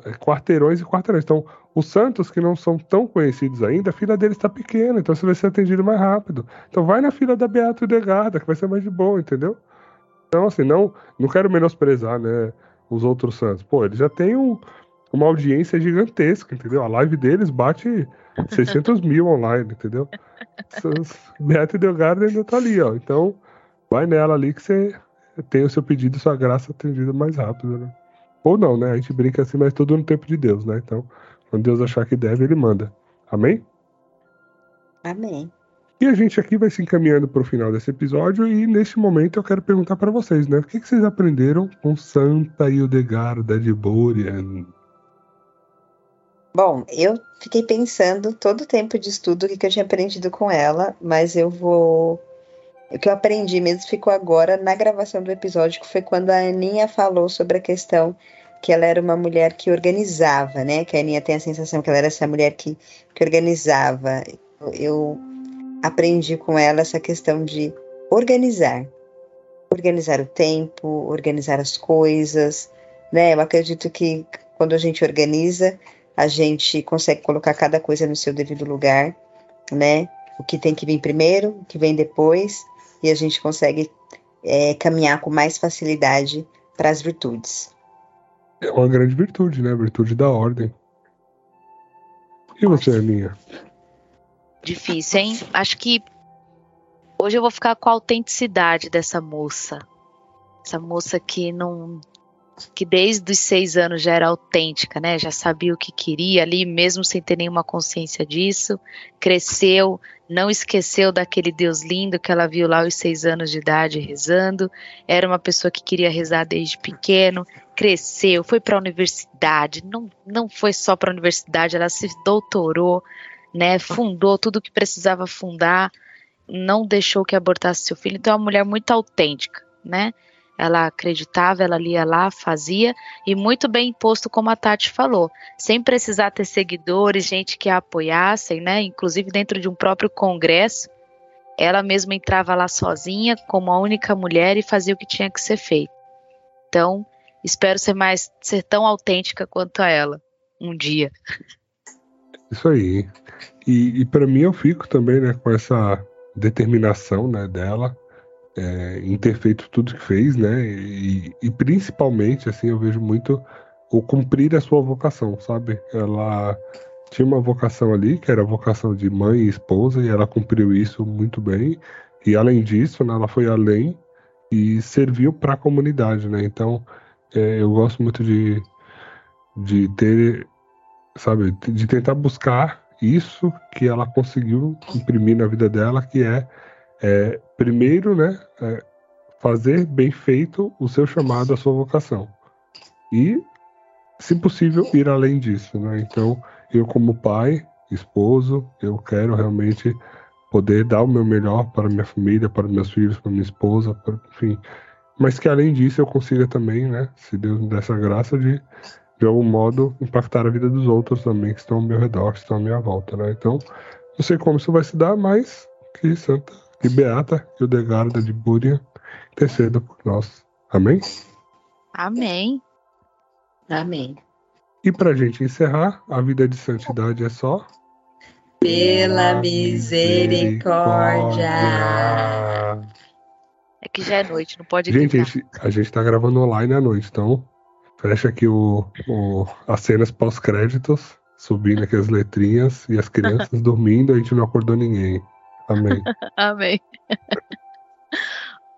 É, quarteirões e quarteirões. Então, os santos que não são tão conhecidos ainda, a fila deles está pequena, então você vai ser atendido mais rápido. Então, vai na fila da Beato e Degarda, que vai ser mais de boa, entendeu? Então, assim, não, não quero menosprezar, né, os outros santos. Pô, eles já têm um, uma audiência gigantesca, entendeu? A live deles bate 600 mil online, entendeu? Beato e Degarda ainda tá ali, ó. Então, vai nela ali que você tem o seu pedido sua graça atendida mais rápido, né? Ou não, né? A gente brinca assim, mas tudo no tempo de Deus, né? Então, quando Deus achar que deve, ele manda. Amém?
Amém.
E a gente aqui vai se encaminhando para o final desse episódio e neste momento eu quero perguntar para vocês, né? O que, que, vocês aprenderam com Santa Hildegarda de Burian?
Bom, eu fiquei pensando todo o tempo de estudo o que, que eu tinha aprendido com ela, mas eu vou o que eu aprendi mesmo ficou agora na gravação do episódio, que foi quando a Aninha falou sobre a questão que ela era uma mulher que organizava, né? Que a Aninha tem a sensação que ela era essa mulher que, que organizava. Eu aprendi com ela essa questão de organizar. Organizar o tempo, organizar as coisas, né? Eu acredito que quando a gente organiza, a gente consegue colocar cada coisa no seu devido lugar, né? O que tem que vir primeiro, o que vem depois, e a gente consegue é, caminhar com mais facilidade para as virtudes.
É uma grande virtude, né? A virtude da ordem. E você, Aninha?
Difícil, hein? Acho que hoje eu vou ficar com a autenticidade dessa moça. Essa moça que não que desde os seis anos já era autêntica, né? Já sabia o que queria ali, mesmo sem ter nenhuma consciência disso. Cresceu, não esqueceu daquele Deus lindo que ela viu lá aos seis anos de idade rezando. Era uma pessoa que queria rezar desde pequeno. Cresceu, foi para a universidade. Não, não foi só para a universidade, ela se doutorou, né? Fundou tudo o que precisava fundar. Não deixou que abortasse seu filho. Então é uma mulher muito autêntica, né? Ela acreditava, ela lia lá, fazia, e muito bem imposto, como a Tati falou, sem precisar ter seguidores, gente que a apoiassem, né? Inclusive dentro de um próprio congresso, ela mesma entrava lá sozinha, como a única mulher, e fazia o que tinha que ser feito. Então, espero ser mais ser tão autêntica quanto a ela um dia.
Isso aí. E, e para mim eu fico também, né, com essa determinação, né, dela é, em ter feito tudo que fez, né? E, e, principalmente, assim, eu vejo muito o cumprir a sua vocação, sabe? Ela tinha uma vocação ali, que era a vocação de mãe e esposa, e ela cumpriu isso muito bem. E além disso, né, ela foi além e serviu para a comunidade, né? Então, é, eu gosto muito de, de ter, sabe, de tentar buscar isso que ela conseguiu imprimir na vida dela, que é é, primeiro, né, é fazer bem feito o seu chamado, a sua vocação. E, se possível, ir além disso, né? Então, eu como pai, esposo, eu quero realmente poder dar o meu melhor para minha família, para meus filhos, para minha esposa, para, enfim. Mas que além disso eu consiga também, né, se Deus me der essa graça de de algum modo impactar a vida dos outros também que estão ao meu redor, que estão à minha volta, né? Então, não sei como isso vai se dar, mas que Santa e Beata Hildegarda de Búria, interceda por nós. Amém?
Amém.
Amém.
E para a gente encerrar, a vida de santidade é só
pela misericórdia.
É que já é noite, não pode
Gente, a gente, a gente tá gravando online à noite, então fecha aqui o, o as cenas pós-créditos, subindo aqui as letrinhas e as crianças (laughs) dormindo, a gente não acordou ninguém. Amém. (laughs)
Amém.